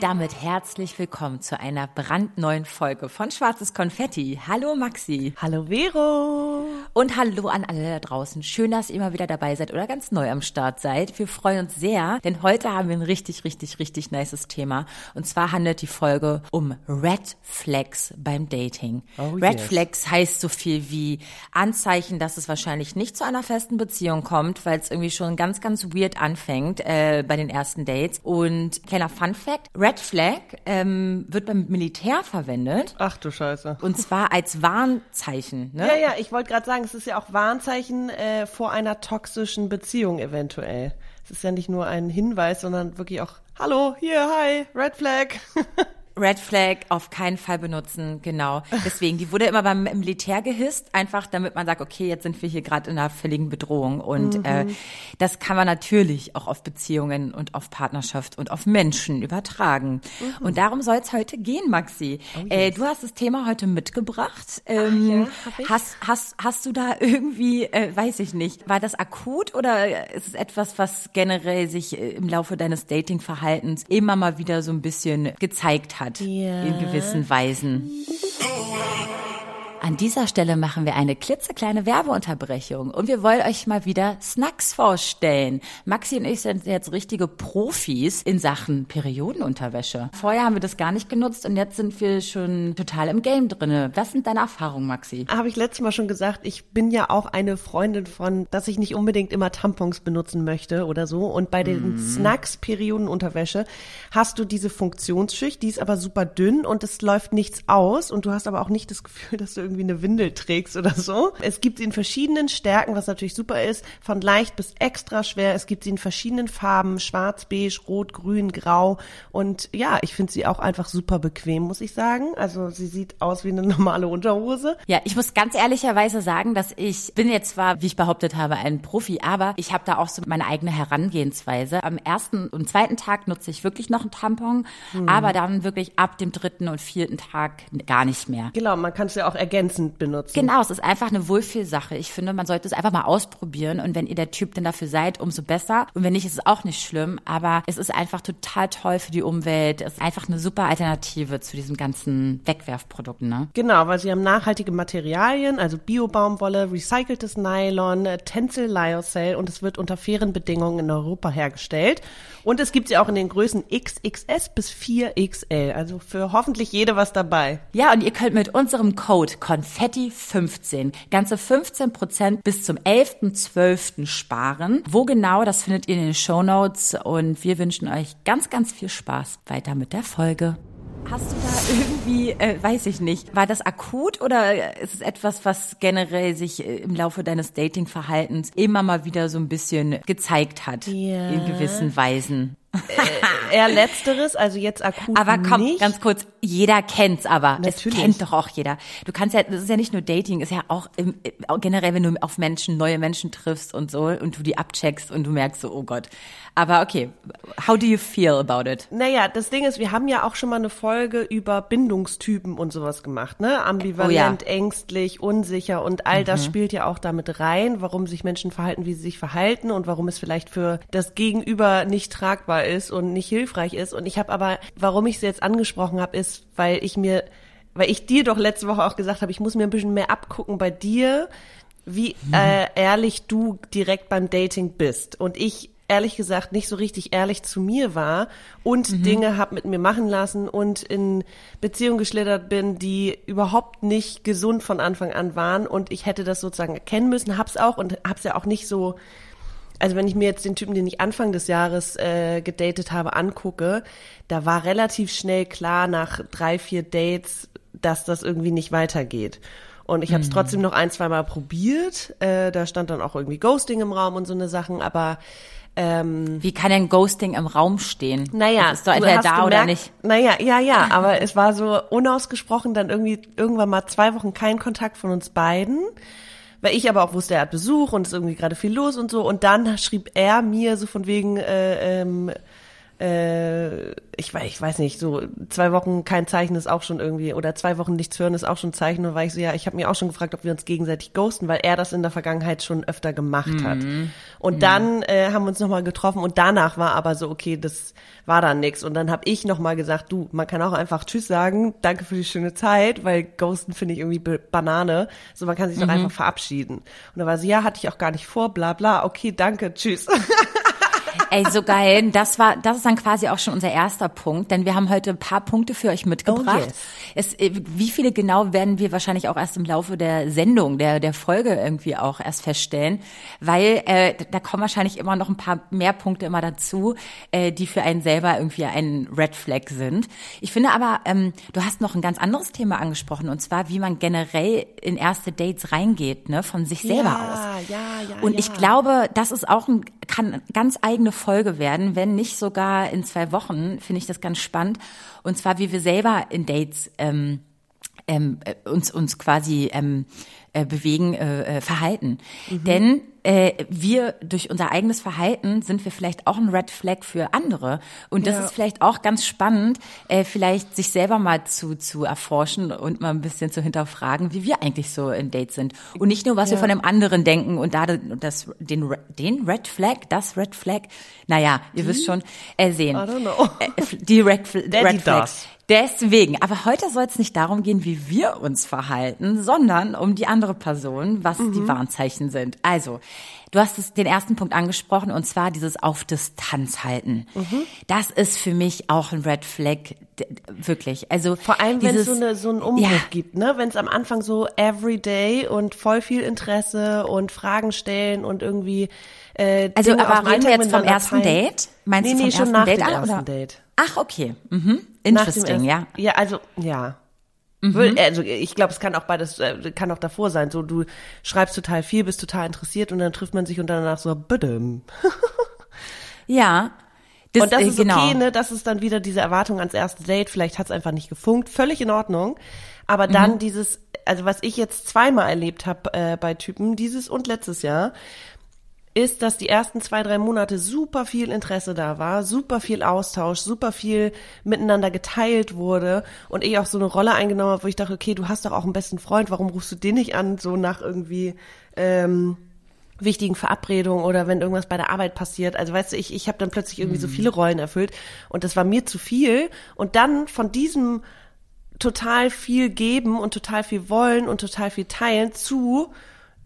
Und damit herzlich willkommen zu einer brandneuen Folge von Schwarzes Konfetti. Hallo Maxi. Hallo Vero. Und hallo an alle da draußen. Schön, dass ihr mal wieder dabei seid oder ganz neu am Start seid. Wir freuen uns sehr, denn heute haben wir ein richtig, richtig, richtig nices Thema. Und zwar handelt die Folge um Red Flags beim Dating. Oh, Red yes. Flags heißt so viel wie Anzeichen, dass es wahrscheinlich nicht zu einer festen Beziehung kommt, weil es irgendwie schon ganz, ganz weird anfängt äh, bei den ersten Dates. Und kleiner Fun Fact, Red Flag ähm, wird beim Militär verwendet. Ach du Scheiße. Und zwar als Warnzeichen. Ne? Ja, ja, ich wollte gerade sagen, es ist ja auch Warnzeichen äh, vor einer toxischen Beziehung eventuell. Es ist ja nicht nur ein Hinweis, sondern wirklich auch, hallo, hier, hi, Red Flag. Red Flag auf keinen Fall benutzen, genau. Deswegen, die wurde immer beim Militär gehisst, einfach damit man sagt, okay, jetzt sind wir hier gerade in einer völligen Bedrohung. Und mhm. äh, das kann man natürlich auch auf Beziehungen und auf Partnerschaft und auf Menschen übertragen. Mhm. Und darum soll es heute gehen, Maxi. Oh, yes. äh, du hast das Thema heute mitgebracht. Ähm, Ach, ja, hast, hast, hast du da irgendwie, äh, weiß ich nicht, war das akut oder ist es etwas, was generell sich äh, im Laufe deines Datingverhaltens immer mal wieder so ein bisschen gezeigt hat? Hat ja. in gewissen Weisen. An dieser Stelle machen wir eine klitzekleine Werbeunterbrechung und wir wollen euch mal wieder Snacks vorstellen. Maxi und ich sind jetzt richtige Profis in Sachen Periodenunterwäsche. Vorher haben wir das gar nicht genutzt und jetzt sind wir schon total im Game drinne. Was sind deine Erfahrungen, Maxi? Habe ich letztes Mal schon gesagt, ich bin ja auch eine Freundin von, dass ich nicht unbedingt immer Tampons benutzen möchte oder so. Und bei den mm. Snacks Periodenunterwäsche hast du diese Funktionsschicht, die ist aber super dünn und es läuft nichts aus und du hast aber auch nicht das Gefühl, dass du irgendwie eine Windel trägst oder so. Es gibt sie in verschiedenen Stärken, was natürlich super ist, von leicht bis extra schwer. Es gibt sie in verschiedenen Farben, schwarz, beige, rot, grün, grau. Und ja, ich finde sie auch einfach super bequem, muss ich sagen. Also sie sieht aus wie eine normale Unterhose. Ja, ich muss ganz ehrlicherweise sagen, dass ich bin jetzt zwar, wie ich behauptet habe, ein Profi, aber ich habe da auch so meine eigene Herangehensweise. Am ersten und zweiten Tag nutze ich wirklich noch einen Tampon, hm. aber dann wirklich ab dem dritten und vierten Tag gar nicht mehr. Genau, man kann es ja auch ergänzen ergänzend benutzen. Genau, es ist einfach eine Wohlfühlsache. Ich finde, man sollte es einfach mal ausprobieren und wenn ihr der Typ denn dafür seid, umso besser. Und wenn nicht, ist es auch nicht schlimm, aber es ist einfach total toll für die Umwelt. Es ist einfach eine super Alternative zu diesen ganzen Wegwerfprodukten, ne? Genau, weil sie haben nachhaltige Materialien, also Biobaumwolle, recyceltes Nylon, Tencel Lyocell und es wird unter fairen Bedingungen in Europa hergestellt. Und es gibt sie auch in den Größen XXS bis 4XL, also für hoffentlich jede was dabei. Ja, und ihr könnt mit unserem Code Konfetti 15 ganze 15 Prozent bis zum 11.12. sparen. Wo genau, das findet ihr in den Show Notes und wir wünschen euch ganz, ganz viel Spaß weiter mit der Folge. Hast du da irgendwie, äh, weiß ich nicht, war das akut oder ist es etwas, was generell sich äh, im Laufe deines Datingverhaltens immer mal wieder so ein bisschen gezeigt hat ja. in gewissen Weisen? äh, eher letzteres, also jetzt akut Aber komm, nicht. ganz kurz, jeder kennt's aber. Natürlich. Es kennt doch auch jeder. Du kannst ja, das ist ja nicht nur Dating, ist ja auch im, generell, wenn du auf Menschen, neue Menschen triffst und so und du die abcheckst und du merkst so, oh Gott. Aber okay, how do you feel about it? Naja, das Ding ist, wir haben ja auch schon mal eine Folge über Bindungstypen und sowas gemacht, ne? Ambivalent, oh ja. ängstlich, unsicher und all mhm. das spielt ja auch damit rein, warum sich Menschen verhalten, wie sie sich verhalten und warum es vielleicht für das Gegenüber nicht tragbar ist und nicht hilfreich ist. Und ich habe aber, warum ich es jetzt angesprochen habe, ist, weil ich mir, weil ich dir doch letzte Woche auch gesagt habe, ich muss mir ein bisschen mehr abgucken bei dir, wie hm. äh, ehrlich du direkt beim Dating bist. Und ich ehrlich gesagt nicht so richtig ehrlich zu mir war und mhm. Dinge hab mit mir machen lassen und in Beziehungen geschlittert bin, die überhaupt nicht gesund von Anfang an waren und ich hätte das sozusagen erkennen müssen, hab's auch und hab's ja auch nicht so also wenn ich mir jetzt den Typen, den ich Anfang des Jahres äh, gedatet habe, angucke, da war relativ schnell klar nach drei, vier Dates, dass das irgendwie nicht weitergeht. Und ich habe es mhm. trotzdem noch ein, zwei Mal probiert. Äh, da stand dann auch irgendwie Ghosting im Raum und so eine Sachen. Aber ähm, Wie kann denn Ghosting im Raum stehen? Naja, das ist doch entweder da gemerkt, oder nicht. Naja, ja, ja, aber es war so unausgesprochen dann irgendwie irgendwann mal zwei Wochen kein Kontakt von uns beiden. Weil ich aber auch wusste, er hat Besuch und ist irgendwie gerade viel los und so. Und dann schrieb er mir so von wegen, äh, ähm, äh, ich weiß, ich weiß nicht, so zwei Wochen kein Zeichen ist auch schon irgendwie, oder zwei Wochen nichts hören ist auch schon ein Zeichen. Und war ich so, ja, ich habe mir auch schon gefragt, ob wir uns gegenseitig ghosten, weil er das in der Vergangenheit schon öfter gemacht hat. Mhm. Und Mhm. dann äh, haben wir uns nochmal getroffen und danach war aber so, okay, das war dann nix. Und dann habe ich nochmal gesagt, du, man kann auch einfach Tschüss sagen, danke für die schöne Zeit, weil Ghosten finde ich irgendwie Banane. So, man kann sich doch Mhm. einfach verabschieden. Und da war sie, ja, hatte ich auch gar nicht vor, bla bla, okay, danke, tschüss. Ey, so geil. Das war, das ist dann quasi auch schon unser erster Punkt, denn wir haben heute ein paar Punkte für euch mitgebracht. Oh, yes. es, äh, wie viele genau werden wir wahrscheinlich auch erst im Laufe der Sendung, der, der Folge irgendwie auch erst feststellen, weil äh, da kommen wahrscheinlich immer noch ein paar mehr Punkte immer dazu, äh, die für einen selber irgendwie ein Red Flag sind. Ich finde aber, ähm, du hast noch ein ganz anderes Thema angesprochen und zwar, wie man generell in erste Dates reingeht, ne, von sich selber aus. ja, ja. Und ja. ich glaube, das ist auch ein, kann ganz eigene Folge werden, wenn nicht sogar in zwei Wochen, finde ich das ganz spannend. Und zwar, wie wir selber in Dates ähm, ähm, äh, uns, uns quasi ähm, äh, bewegen, äh, äh, verhalten. Denn äh, wir durch unser eigenes Verhalten sind wir vielleicht auch ein Red Flag für andere. Und das Ja. ist vielleicht auch ganz spannend, äh, vielleicht sich selber mal zu, zu erforschen und mal ein bisschen zu hinterfragen, wie wir eigentlich so in Dates sind. Und nicht nur, was wir Ja. von dem anderen denken und da das, den, den Red Flag, das Red Flag, naja, ihr wisst schon, äh, sehen. I don't know. Äh, die Red, Daddy Red Flags. does. Deswegen, aber heute soll es nicht darum gehen, wie wir uns verhalten, sondern um die andere Person, was Mhm. die Warnzeichen sind. Also, du hast es, den ersten Punkt angesprochen, und zwar dieses auf Distanz halten. Mhm. Das ist für mich auch ein Red Flag, wirklich. Also Vor allem, wenn es so, eine, so einen Umbruch Ja. gibt, ne? Wenn es am Anfang so everyday und voll viel Interesse und Fragen stellen und irgendwie äh, Also, Dinge aber reden wir jetzt vom ersten teilen. Date? Meinst nee, du vom nee, schon ersten nach Date dem an, ersten? Date. Ach, okay. Mhm. Dem Interesting, ja. Ja, also, ja. Mhm. Also ich glaube, es kann auch beides, äh, kann auch davor sein. So, du schreibst total viel, bist total interessiert und dann trifft man sich und danach so, bitte. Ja. Das, Und das äh, ist genau. okay, ne? Das ist dann wieder diese Erwartung ans erste Date. Vielleicht hat es einfach nicht gefunkt. Völlig in Ordnung. Aber dann Mhm. dieses, also was ich jetzt zweimal erlebt habe äh, bei Typen, dieses und letztes Jahr, ist, dass die ersten zwei, drei Monate super viel Interesse da war, super viel Austausch, super viel miteinander geteilt wurde und ich auch so eine Rolle eingenommen habe, wo ich dachte, okay, du hast doch auch einen besten Freund, warum rufst du den nicht an, so nach irgendwie ähm, wichtigen Verabredungen oder wenn irgendwas bei der Arbeit passiert. Also weißt du, ich, ich habe dann plötzlich irgendwie so viele Rollen erfüllt und das war mir zu viel. Und dann von diesem total viel geben und total viel wollen und total viel teilen zu,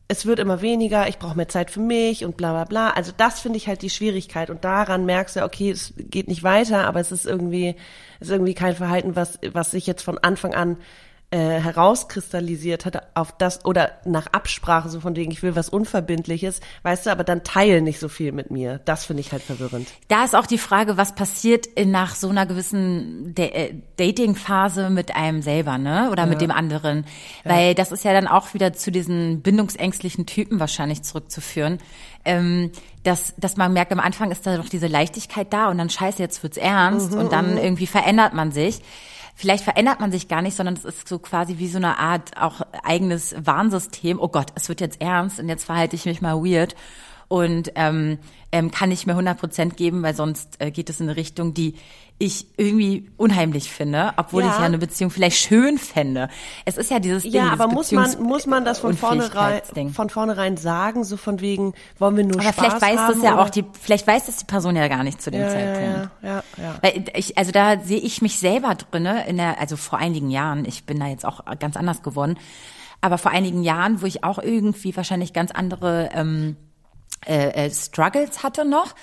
es wird immer weniger, ich brauche mehr Zeit für mich und bla bla bla. Also das finde ich halt die Schwierigkeit und daran merkst du, okay, es geht nicht weiter, aber es ist irgendwie, es ist irgendwie kein Verhalten, was, was sich jetzt von Anfang an äh, herauskristallisiert hat auf das oder nach Absprache so von wegen ich will was unverbindliches, weißt du, aber dann teilen nicht so viel mit mir. Das finde ich halt verwirrend. Da ist auch die Frage, was passiert in, nach so einer gewissen Da- äh, Dating-Phase mit einem selber, ne? Oder mit dem anderen. Weil das ist ja dann auch wieder zu diesen bindungsängstlichen Typen wahrscheinlich zurückzuführen. Ähm, dass, dass man merkt, am Anfang ist da noch diese Leichtigkeit da und dann scheiße, jetzt wird's ernst und dann irgendwie verändert man sich. Vielleicht verändert man sich gar nicht, sondern es ist so quasi wie so eine Art auch eigenes Warnsystem. Oh Gott, es wird jetzt ernst und jetzt verhalte ich mich mal weird und ähm, ähm, kann nicht mehr 100 Prozent geben, weil sonst äh, geht es in eine Richtung, die ich irgendwie unheimlich finde, obwohl Ja. ich ja eine Beziehung vielleicht schön fände. Es ist ja dieses Ding, Ja, dieses aber muss man, muss man das von vornherein, von vornherein sagen, so von wegen, wollen wir nur Aber Spaß vielleicht weiß haben, das ja oder? auch die, vielleicht weiß das die Person ja gar nicht zu dem ja, Zeitpunkt. ja, ja, ja. Weil ich, also da sehe ich mich selber drinne in der, also vor einigen Jahren, ich bin da jetzt auch ganz anders geworden, aber vor einigen Jahren, wo ich auch irgendwie wahrscheinlich ganz andere ähm, äh, äh, Struggles hatte noch,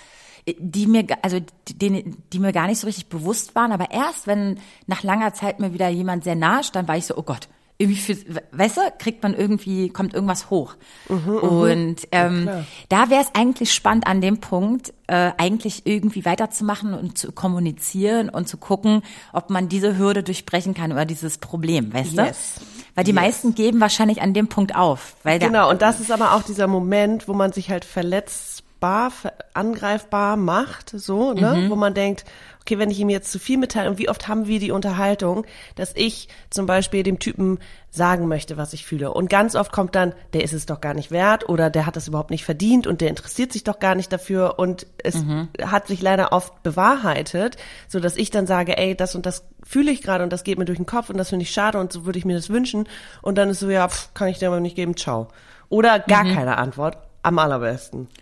die mir, also die, die mir gar nicht so richtig bewusst waren, aber erst wenn nach langer Zeit mir wieder jemand sehr nahe stand, war ich so, oh Gott, irgendwie für, weißt du, kriegt man irgendwie, kommt irgendwas hoch. und ähm, da wäre es eigentlich spannend an dem Punkt, äh, eigentlich irgendwie weiterzumachen und zu kommunizieren und zu gucken, ob man diese Hürde durchbrechen kann oder dieses Problem, weißt Yes. du? Weil die meisten geben wahrscheinlich an dem Punkt auf. Weil Genau, und das ist aber auch dieser Moment, wo man sich halt verletzt verwundbar, angreifbar macht, so, ne, mhm. wo man denkt, okay, wenn ich ihm jetzt zu viel mitteile, und wie oft haben wir die Unterhaltung, dass ich zum Beispiel dem Typen sagen möchte, was ich fühle. Und ganz oft kommt dann, der ist es doch gar nicht wert oder der hat es überhaupt nicht verdient und der interessiert sich doch gar nicht dafür. Und es mhm. hat sich leider oft bewahrheitet, so dass ich dann sage, ey, das und das fühle ich gerade und das geht mir durch den Kopf und das finde ich schade und so würde ich mir das wünschen. Und dann ist so, ja, pff, kann ich dir aber nicht geben, ciao. Oder gar mhm. keine Antwort. Am allerbesten.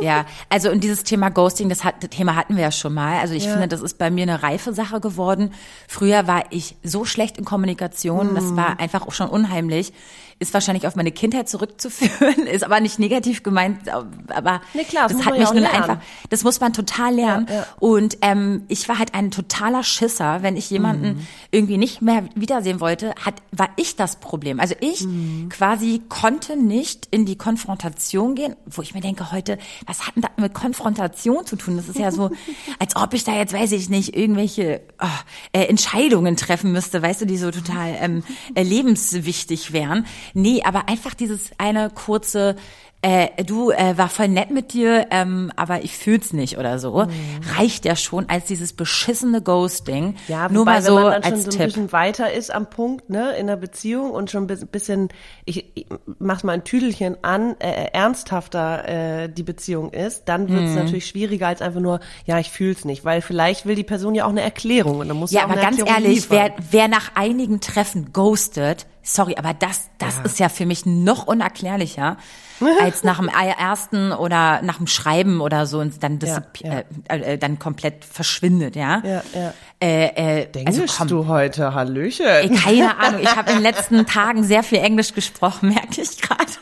Ja, also und dieses Thema Ghosting, das, hat, das Thema hatten wir ja schon mal. Also ich ja. finde, das ist bei mir eine reife Sache geworden. Früher war ich so schlecht in Kommunikation, mm. das war einfach auch schon unheimlich ist wahrscheinlich auf meine Kindheit zurückzuführen, ist aber nicht negativ gemeint, aber nee, klar, das, das hat mich nur einfach, das muss man total lernen. Ja, ja. Und ähm, ich war halt ein totaler Schisser, wenn ich jemanden mhm. irgendwie nicht mehr wiedersehen wollte, hat, war ich das Problem. Also ich mhm. quasi konnte nicht in die Konfrontation gehen, wo ich mir denke heute, was hat denn das mit Konfrontation zu tun? Das ist ja so, als ob ich da jetzt, weiß ich nicht, irgendwelche oh, äh, Entscheidungen treffen müsste, weißt du, die so total ähm, äh, lebenswichtig wären. Nee, aber einfach dieses eine kurze, äh, du äh, war voll nett mit dir, ähm, aber ich fühl's nicht oder so, mhm. reicht ja schon als dieses beschissene Ghosting. Ja, nur mal so wenn man dann als schon so ein bisschen weiter ist am Punkt, ne, in der Beziehung und schon ein bisschen, ich, ich mach's mal ein Tüdelchen an, äh, äh, ernsthafter äh, die Beziehung ist, dann wird's mhm. natürlich schwieriger als einfach nur, ja, ich fühl's nicht, weil vielleicht will die Person ja auch eine Erklärung und dann muss ja, aber ganz Erklärung ehrlich, wer, wer nach einigen Treffen ghostet, sorry, aber das, das ja. ist ja für mich noch unerklärlicher als nach dem ersten oder nach dem Schreiben oder so und dann ja, ja. Äh, äh, dann komplett verschwindet, ja. Ja, ja. Äh, äh, Englisch also komm, du heute, Hallöchen. Ey, keine Ahnung, ich habe in den letzten Tagen sehr viel Englisch gesprochen, merke ich gerade.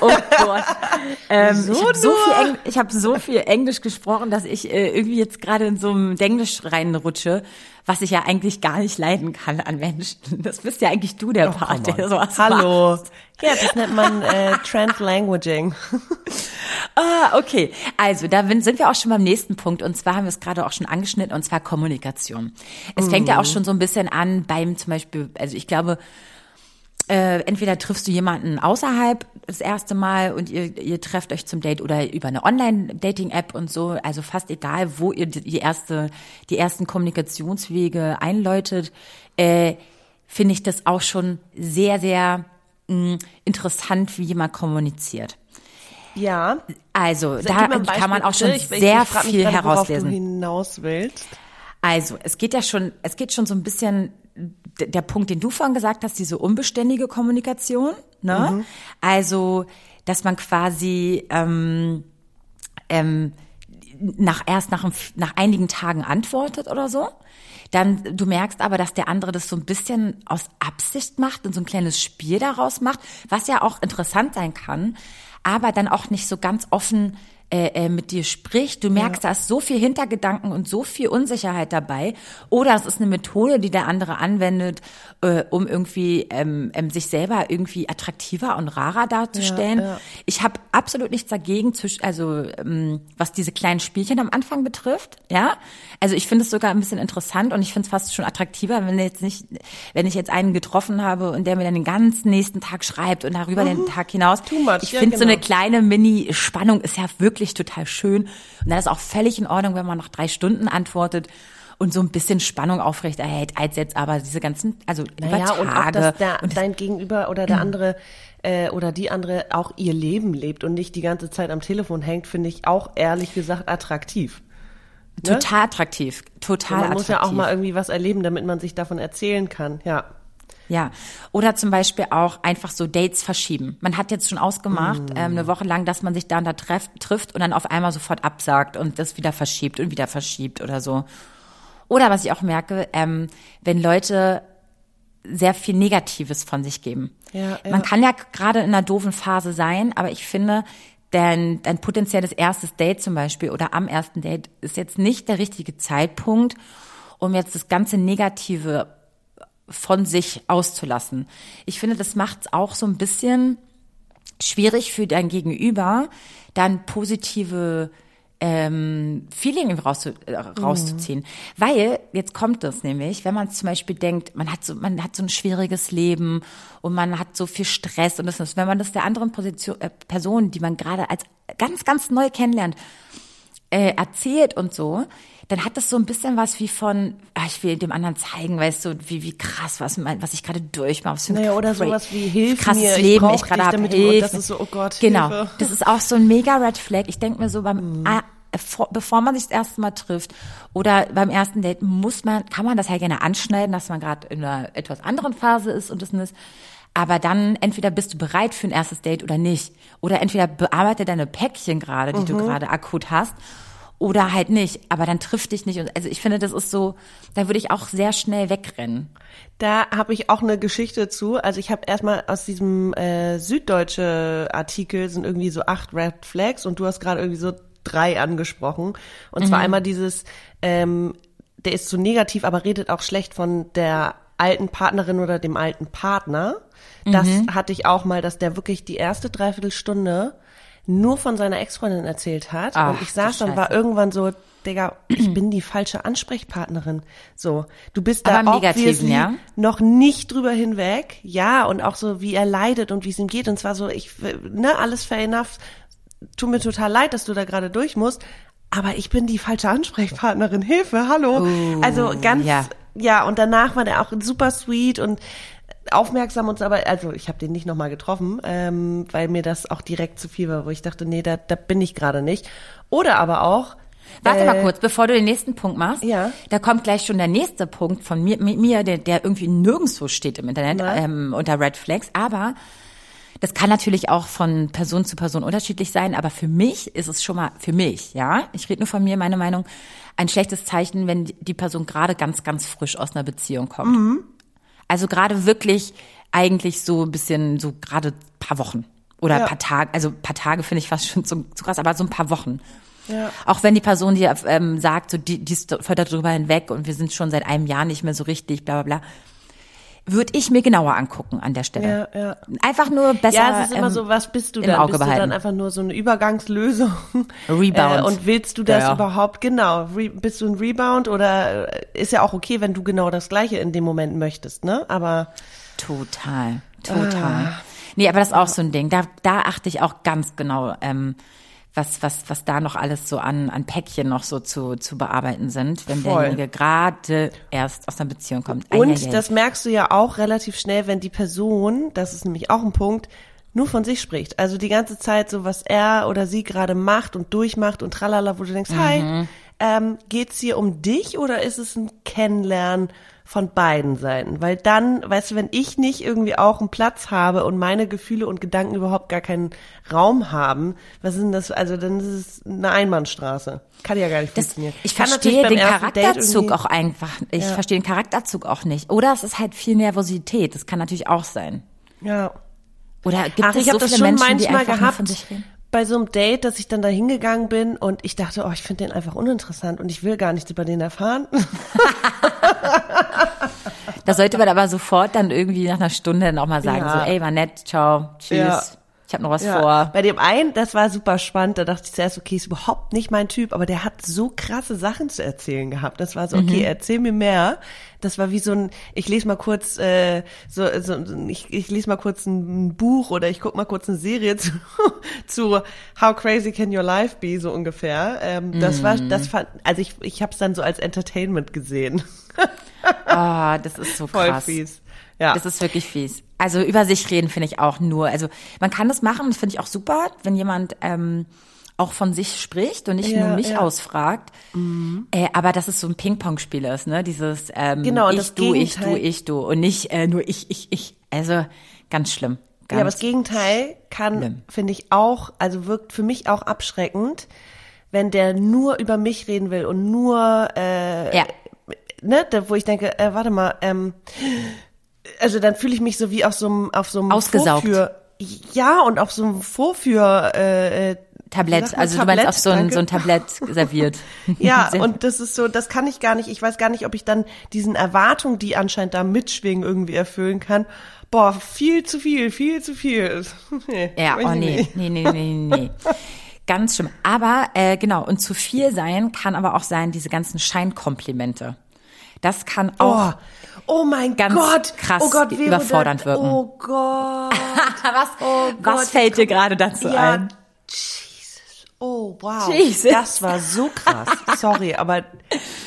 Oh Gott. Ähm, so ich habe so, viel ich hab so viel Englisch gesprochen, dass ich äh, irgendwie jetzt gerade in so einem Englisch reinrutsche was ich ja eigentlich gar nicht leiden kann an Menschen. Das bist ja eigentlich du, der oh, Part, der sowas Hallo. Macht. Ja, das nennt man äh, Translanguaging. ah, okay. Also, da sind wir auch schon beim nächsten Punkt. Und zwar haben wir es gerade auch schon angeschnitten, und zwar Kommunikation. Es mm. fängt ja auch mhm. schon so ein bisschen an beim zum Beispiel, also ich glaube, äh, entweder triffst du jemanden außerhalb das erste Mal und ihr, ihr trefft euch zum Date oder über eine Online-Dating-App und so, also fast egal, wo ihr die erste, die ersten Kommunikationswege einläutet, äh, finde ich das auch schon sehr, sehr mh, mm, interessant, wie jemand kommuniziert. Ja. Also, da kann man auch schon ich, sehr ich viel gerade, herauslesen. Du hinaus willst. Also, es geht ja schon, es geht schon so ein bisschen der Punkt, den du vorhin gesagt hast, diese unbeständige Kommunikation. Ne? Mhm. Also, dass man quasi ähm, ähm, nach erst nach, nach einigen Tagen antwortet oder so. Dann du merkst aber, dass der andere das so ein bisschen aus Absicht macht und so ein kleines Spiel daraus macht, was ja auch interessant sein kann, aber dann auch nicht so ganz offen äh, äh, mit dir spricht, du merkst, ja. da ist so viel Hintergedanken und so viel Unsicherheit dabei. Oder es ist eine Methode, die der andere anwendet, äh, um irgendwie ähm, ähm, sich selber irgendwie attraktiver und rarer darzustellen. Ja, ja. Ich habe absolut nichts dagegen, also ähm, was diese kleinen Spielchen am Anfang betrifft. Ja, also ich finde es sogar ein bisschen interessant und ich finde es fast schon attraktiver, wenn jetzt nicht, wenn ich jetzt einen getroffen habe und der mir dann den ganzen nächsten Tag schreibt und darüber mhm. den Tag hinaus. Much. Ich finde genau. so eine kleine Mini-Spannung ist ja wirklich wirklich total schön. Und dann ist auch völlig in Ordnung, wenn man nach drei Stunden antwortet und so ein bisschen Spannung aufrecht erhält, als jetzt aber diese ganzen, also naja, über Tage. Und auch, dass der, und dein Gegenüber oder der mhm. andere äh, oder die andere auch ihr Leben lebt und nicht die ganze Zeit am Telefon hängt, finde ich auch ehrlich gesagt attraktiv. Ne? Total attraktiv, total man attraktiv. Man muss ja auch mal irgendwie was erleben, damit man sich davon erzählen kann, ja. Ja, oder zum Beispiel auch einfach so Dates verschieben. Man hat jetzt schon ausgemacht, mm. ähm, eine Woche lang, dass man sich da und da treff, trifft und dann auf einmal sofort absagt und das wieder verschiebt und wieder verschiebt oder so. Oder was ich auch merke, ähm, wenn Leute sehr viel Negatives von sich geben. Ja, ja. Man kann ja gerade in einer doofen Phase sein, aber ich finde, dein, dein potenzielles erstes Date zum Beispiel oder am ersten Date ist jetzt nicht der richtige Zeitpunkt, um jetzt das ganze Negative von sich auszulassen. Ich finde, das macht es auch so ein bisschen schwierig für dein Gegenüber, dann positive ähm, Feeling rauszu, äh, rauszuziehen. Mhm. Weil, jetzt kommt es nämlich, wenn man zum Beispiel denkt, man hat so, man hat so ein schwieriges Leben und man hat so viel Stress und das ist, wenn man das der anderen Position, äh, Person, die man gerade als ganz, ganz neu kennenlernt, äh, erzählt und so, dann hat das so ein bisschen was wie von, ach, ich will dem anderen zeigen, weißt du, wie, wie krass, was, was ich gerade durchmache. Was naja, oder sowas wie Hilf krasses mir, Leben ich, ich gerade habe. Das ist so, oh Gott, Genau, Hilfe. das ist auch so ein mega Red Flag. Ich denke mir so beim, mhm. ah, bevor man sich das erste Mal trifft oder beim ersten Date muss man, kann man das ja gerne anschneiden, dass man gerade in einer etwas anderen Phase ist und das ist. Aber dann entweder bist du bereit für ein erstes Date oder nicht. Oder entweder bearbeite deine Päckchen gerade, die mhm. du gerade akut hast oder halt nicht, aber dann trifft dich nicht. Und also ich finde, das ist so, da würde ich auch sehr schnell wegrennen. Da habe ich auch eine Geschichte zu. Also ich habe erstmal aus diesem äh, süddeutsche Artikel sind irgendwie so acht Red Flags und du hast gerade irgendwie so drei angesprochen. Und mhm. zwar einmal dieses, ähm, der ist zu so negativ, aber redet auch schlecht von der alten Partnerin oder dem alten Partner. Das mhm. hatte ich auch mal, dass der wirklich die erste Dreiviertelstunde nur von seiner Ex-Freundin erzählt hat. Ach, und ich saß dann, war irgendwann so, Digga, ich bin die falsche Ansprechpartnerin. So, du bist da auch ja? noch nicht drüber hinweg. Ja, und auch so, wie er leidet und wie es ihm geht. Und zwar so, ich, ne, alles fair enough. Tut mir total leid, dass du da gerade durch musst. Aber ich bin die falsche Ansprechpartnerin. Hilfe, hallo. Uh, also ganz, ja. ja, und danach war der auch super sweet und aufmerksam und so, aber also ich habe den nicht nochmal getroffen, ähm, weil mir das auch direkt zu viel war, wo ich dachte, nee, da, da bin ich gerade nicht. Oder aber auch. Warte äh, mal kurz, bevor du den nächsten Punkt machst. Ja. Da kommt gleich schon der nächste Punkt von mir, mit mir der, der irgendwie nirgendwo steht im Internet ähm, unter Red Flags, aber das kann natürlich auch von Person zu Person unterschiedlich sein, aber für mich ist es schon mal, für mich, ja, ich rede nur von mir, meine Meinung, ein schlechtes Zeichen, wenn die Person gerade ganz, ganz frisch aus einer Beziehung kommt. Mhm. Also gerade wirklich eigentlich so ein bisschen, so gerade paar Wochen oder ja. paar Tage, also paar Tage finde ich fast schon zu, zu krass, aber so ein paar Wochen. Ja. Auch wenn die Person dir ähm, sagt, so die, die ist voll darüber hinweg und wir sind schon seit einem Jahr nicht mehr so richtig, bla bla bla würde ich mir genauer angucken an der Stelle. Ja, ja. Einfach nur besser. Ja, es ist immer ähm, so, was bist du dann? Auge bist behalten. du dann einfach nur so eine Übergangslösung? Rebound. Äh, und willst du das ja, überhaupt genau? Re bist du ein Rebound oder äh, ist ja auch okay, wenn du genau das Gleiche in dem Moment möchtest, ne? Aber total, total. Ah. Nee, aber das ist auch so ein Ding. Da, da achte ich auch ganz genau. Ähm, was, was, was da noch alles so an, an Päckchen noch so zu, zu bearbeiten sind, wenn Voll. derjenige gerade erst aus einer Beziehung kommt. Und Eieiei. das merkst du ja auch relativ schnell, wenn die Person, das ist nämlich auch ein Punkt, nur von sich spricht. Also die ganze Zeit so, was er oder sie gerade macht und durchmacht und tralala, wo du denkst, mhm. hi, ähm, geht's hier um dich oder ist es ein Kennenlernen von beiden Seiten. Weil dann, weißt du, wenn ich nicht irgendwie auch einen Platz habe und meine Gefühle und Gedanken überhaupt gar keinen Raum haben, was ist denn das? Also dann ist es eine Einbahnstraße. Kann ja gar nicht das, funktionieren. Ich Kann verstehe den Charakterzug auch einfach. Ich ja. verstehe den Charakterzug auch nicht. Oder es ist halt viel Nervosität. Das kann natürlich auch sein. Ja. Oder gibt Ach, es ich so das viele schon Menschen, manchmal die einfach gehabt, von sich reden? bei so einem Date, dass ich dann da hingegangen bin und ich dachte, oh, ich finde den einfach uninteressant und ich will gar nichts über den erfahren. da sollte man aber sofort dann irgendwie nach einer Stunde dann auch mal sagen, Ja. so, ey, war nett, ciao, tschüss, Ja. ich habe noch was Ja. vor. Bei dem einen, das war super spannend, da dachte ich zuerst, okay, ist überhaupt nicht mein Typ, aber der hat so krasse Sachen zu erzählen gehabt. Das war so, okay, erzähl mir mehr. Das war wie so ein, ich lese mal kurz, äh, so, so ich, ich lese mal kurz ein Buch oder ich guck mal kurz eine Serie zu, zu How Crazy Can Your Life Be, so ungefähr. Ähm, das war, das fand, also ich, ich habe es dann so als Entertainment gesehen. Ah, das ist so Voll krass. fies. Ja. Das ist wirklich fies. Also über sich reden finde ich auch nur. Also man kann das machen, das finde ich auch super, wenn jemand ähm, auch von sich spricht und nicht Ja, nur mich ja. ausfragt. Äh, aber dass es so ein Ping-Pong-Spiel ist, ne? Dieses ähm, Genau, und ich, das du, ich, du, Gegenteil- ich, du und nicht äh, nur ich, ich, ich. Also ganz schlimm. Ganz Ja, aber das Gegenteil kann, finde ich auch, also wirkt für mich auch abschreckend, wenn der nur über mich reden will und nur, äh, ja. Ne, da, wo ich denke, äh, warte mal, ähm, also dann fühle ich mich so wie auf so einem, auf so einem Ausgesaugt. Vorführ, ja, und auf so einem Vorführ, äh, äh, Tablett, also du meinst Tablett, auf so ein, danke. so ein Tablett serviert. Ja, und das ist so, das kann ich gar nicht, ich weiß gar nicht, ob ich dann diesen Erwartungen, die anscheinend da mitschwingen, irgendwie erfüllen kann. Boah, viel zu viel, viel zu viel. Nee, Ja, oh nee, nee, nee, nee, nee. Ganz schlimm. Aber äh, genau, und zu viel sein kann aber auch sein, diese ganzen Scheinkomplimente. Das kann auch oh, oh mein ganz Gott. krass oh Gott, überfordernd wirken. Oh Gott. was Oh was Gott, fällt dir gerade dazu ja, ein? Jesus. Oh, wow. Jesus. Das war so krass. Sorry, aber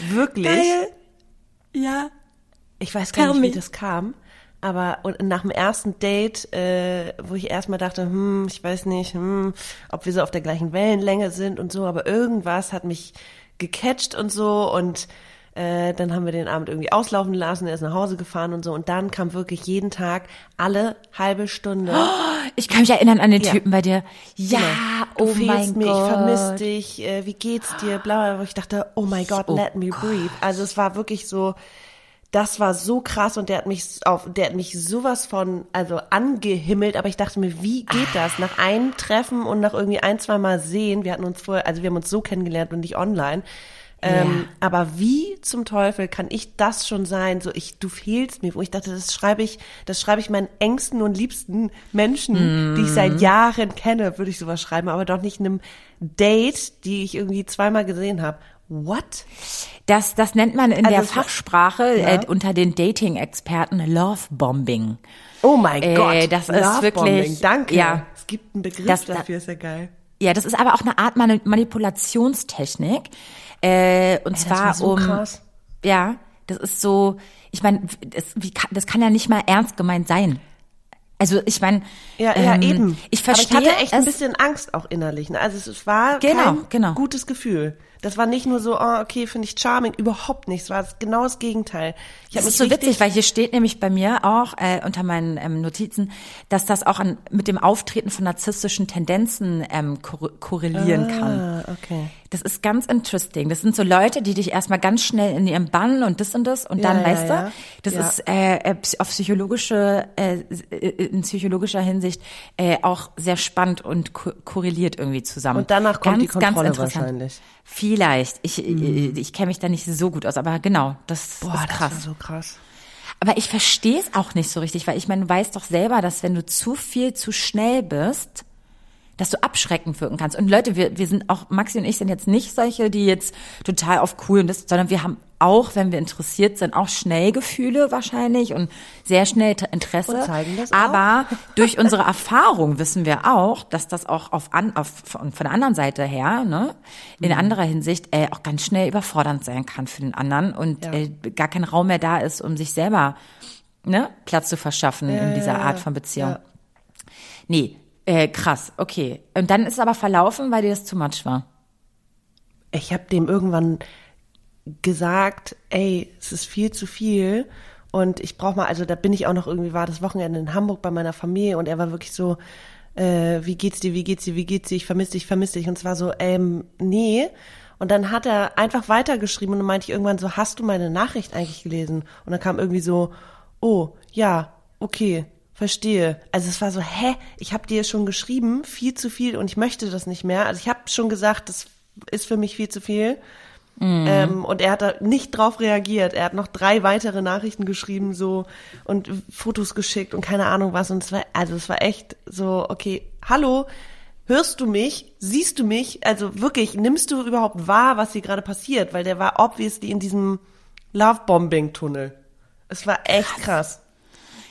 wirklich. Ja. Ich weiß gar Tell nicht, me. wie das kam. Aber und nach dem ersten Date, äh, wo ich erstmal dachte, hm, ich weiß nicht, hm, ob wir so auf der gleichen Wellenlänge sind und so, aber irgendwas hat mich gecatcht und so und äh, dann haben wir den Abend irgendwie auslaufen lassen, er ist nach Hause gefahren und so und dann kam wirklich jeden Tag alle halbe Stunde. Ich kann mich erinnern an den Ja. Typen bei dir. Ja, du oh fehlst mein mir, Gott. ich vermisse dich, äh, wie geht's dir, bla, bla, wo ich dachte, oh my God, Oh let me breathe. Also es war wirklich so, das war so krass und der hat mich auf, der hat mich sowas von, also angehimmelt, aber ich dachte mir, wie geht Ah. das? Nach einem Treffen und nach irgendwie ein, zwei Mal sehen, wir hatten uns vorher, also wir haben uns so kennengelernt und nicht online. Ähm, aber wie zum Teufel kann ich das schon sein? So, ich, du fehlst mir, wo ich dachte, das schreibe ich, das schreibe ich meinen engsten und liebsten Menschen, die ich Mhm. seit Jahren kenne, würde ich sowas schreiben, aber doch nicht einem Date, die ich irgendwie zweimal gesehen habe. What? Das, das nennt man in Also der war- Fachsprache Ja. äh, unter den Dating-Experten Lovebombing. Oh mein Äh, Gott, das ist Lovebombing. wirklich- Danke. ja. Es gibt einen Begriff Das- dafür, ist ja geil. Ja, das ist aber auch eine Art Mani- Manipulationstechnik. Äh, und das zwar war so um. krass. Ja, das ist so. Ich meine, das, wie das kann ja nicht mal ernst gemeint sein. Also ich meine, Ja, ja, ähm, eben. Ich verstehe Aber ich hatte echt ein bisschen Angst auch innerlich. Ne? Also es, war Genau, kein genau. gutes Gefühl. Das war nicht nur so, oh, okay, finde ich charming, überhaupt nicht. Es war genau das Gegenteil. Ich Das ist so witzig, weil hier steht nämlich bei mir auch äh, unter meinen ähm, Notizen, dass das auch an, mit dem Auftreten von narzisstischen Tendenzen ähm, kor korrelieren kann. Ah, okay. Das ist ganz interesting. Das sind so Leute, die dich erstmal ganz schnell in ihrem Bann und das und das und dann, Ja, ja, weißt ja. du, das Ja. ist äh, äh, auf psychologische, äh, äh, in psychologischer Hinsicht äh, auch sehr spannend und ko korreliert irgendwie zusammen. Und danach kommt die ganz, ganz Kontrolle interessant. wahrscheinlich. Mhm. Vielleicht. Ich, ich, ich kenne mich da nicht so gut aus, aber genau, das Boah, ist krass. das so krass. Aber ich verstehe es auch nicht so richtig, weil ich meine, du weißt doch selber, dass wenn du zu viel zu schnell bist, dass du abschreckend wirken kannst. Und Leute, wir, wir sind auch, Maxi und ich sind jetzt nicht solche, die jetzt total auf cool und das, sondern wir haben auch, wenn wir interessiert sind, auch schnell Gefühle wahrscheinlich und sehr schnell Interesse. Und zeigen das auch. Aber durch unsere Erfahrung wissen wir auch, dass das auch auf, an, auf von, von der anderen Seite her, ne, in Mhm. anderer Hinsicht äh, auch ganz schnell überfordernd sein kann für den anderen und Ja. äh, gar kein Raum mehr da ist, um sich selber ne, Platz zu verschaffen in dieser ja, Art ja. von Beziehung. Ja. Nee, äh, krass, okay. Und dann ist es aber verlaufen, weil dir das too much war. Ich habe dem irgendwann gesagt, ey, es ist viel zu viel und ich brauche mal, also da bin ich auch noch irgendwie, war das Wochenende in Hamburg bei meiner Familie und er war wirklich so, äh, wie geht's dir, wie geht's dir, wie geht's dir, ich vermisse dich, vermisse dich und es war so, ähm, nee. Und dann hat er einfach weitergeschrieben und dann meinte ich irgendwann so, hast du meine Nachricht eigentlich gelesen? Und dann kam irgendwie so, oh, ja, okay, verstehe. Also es war so, hä, ich habe dir schon geschrieben, viel zu viel und ich möchte das nicht mehr. Also ich habe schon gesagt, das ist für mich viel zu viel. Ähm, und er hat da nicht drauf reagiert. Er hat noch drei weitere Nachrichten geschrieben, so und Fotos geschickt und keine Ahnung was. Und es war, also es war echt so, okay, hallo, hörst du mich? Siehst du mich? Also wirklich, nimmst du überhaupt wahr, was hier gerade passiert? Weil der war obviously in diesem Lovebombing-Tunnel. Es war echt krass.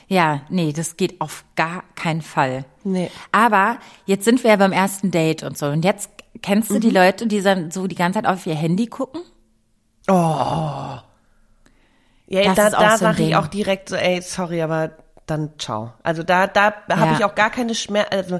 Ja, nee, das geht auf gar keinen Fall. Nee. Aber jetzt sind wir ja beim ersten Date und so. Und jetzt kennst du die Mhm. Leute, die dann so die ganze Zeit auf ihr Handy gucken? Ja, Das da, da so sage ich auch direkt so, ey, sorry, aber dann ciao. Also da, da habe Ja. ich auch gar keine Schmerz, also,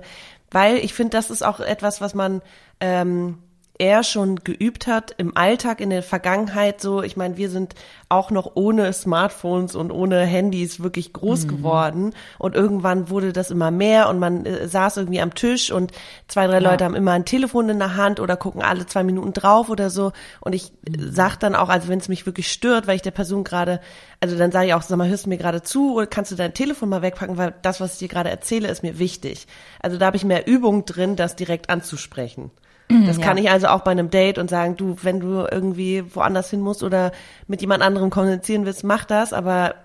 weil ich finde, das ist auch etwas, was man ähm, eher schon geübt hat im Alltag, in der Vergangenheit so. Ich meine, wir sind auch noch ohne Smartphones und ohne Handys wirklich groß geworden und irgendwann wurde das immer mehr und man äh, saß irgendwie am Tisch und zwei, drei Leute haben immer ein Telefon in der Hand oder gucken alle zwei Minuten drauf oder so und ich äh, sag dann auch, also wenn es mich wirklich stört, weil ich der Person gerade, also dann sage ich auch, sag mal, hörst du mir gerade zu oder kannst du dein Telefon mal wegpacken, weil das, was ich dir gerade erzähle, ist mir wichtig. Also da habe ich mehr Übung drin, das direkt anzusprechen. Das kann ich also auch bei einem Date und sagen, du, wenn du irgendwie woanders hin musst oder mit jemand anderem kommunizieren willst, mach das, aber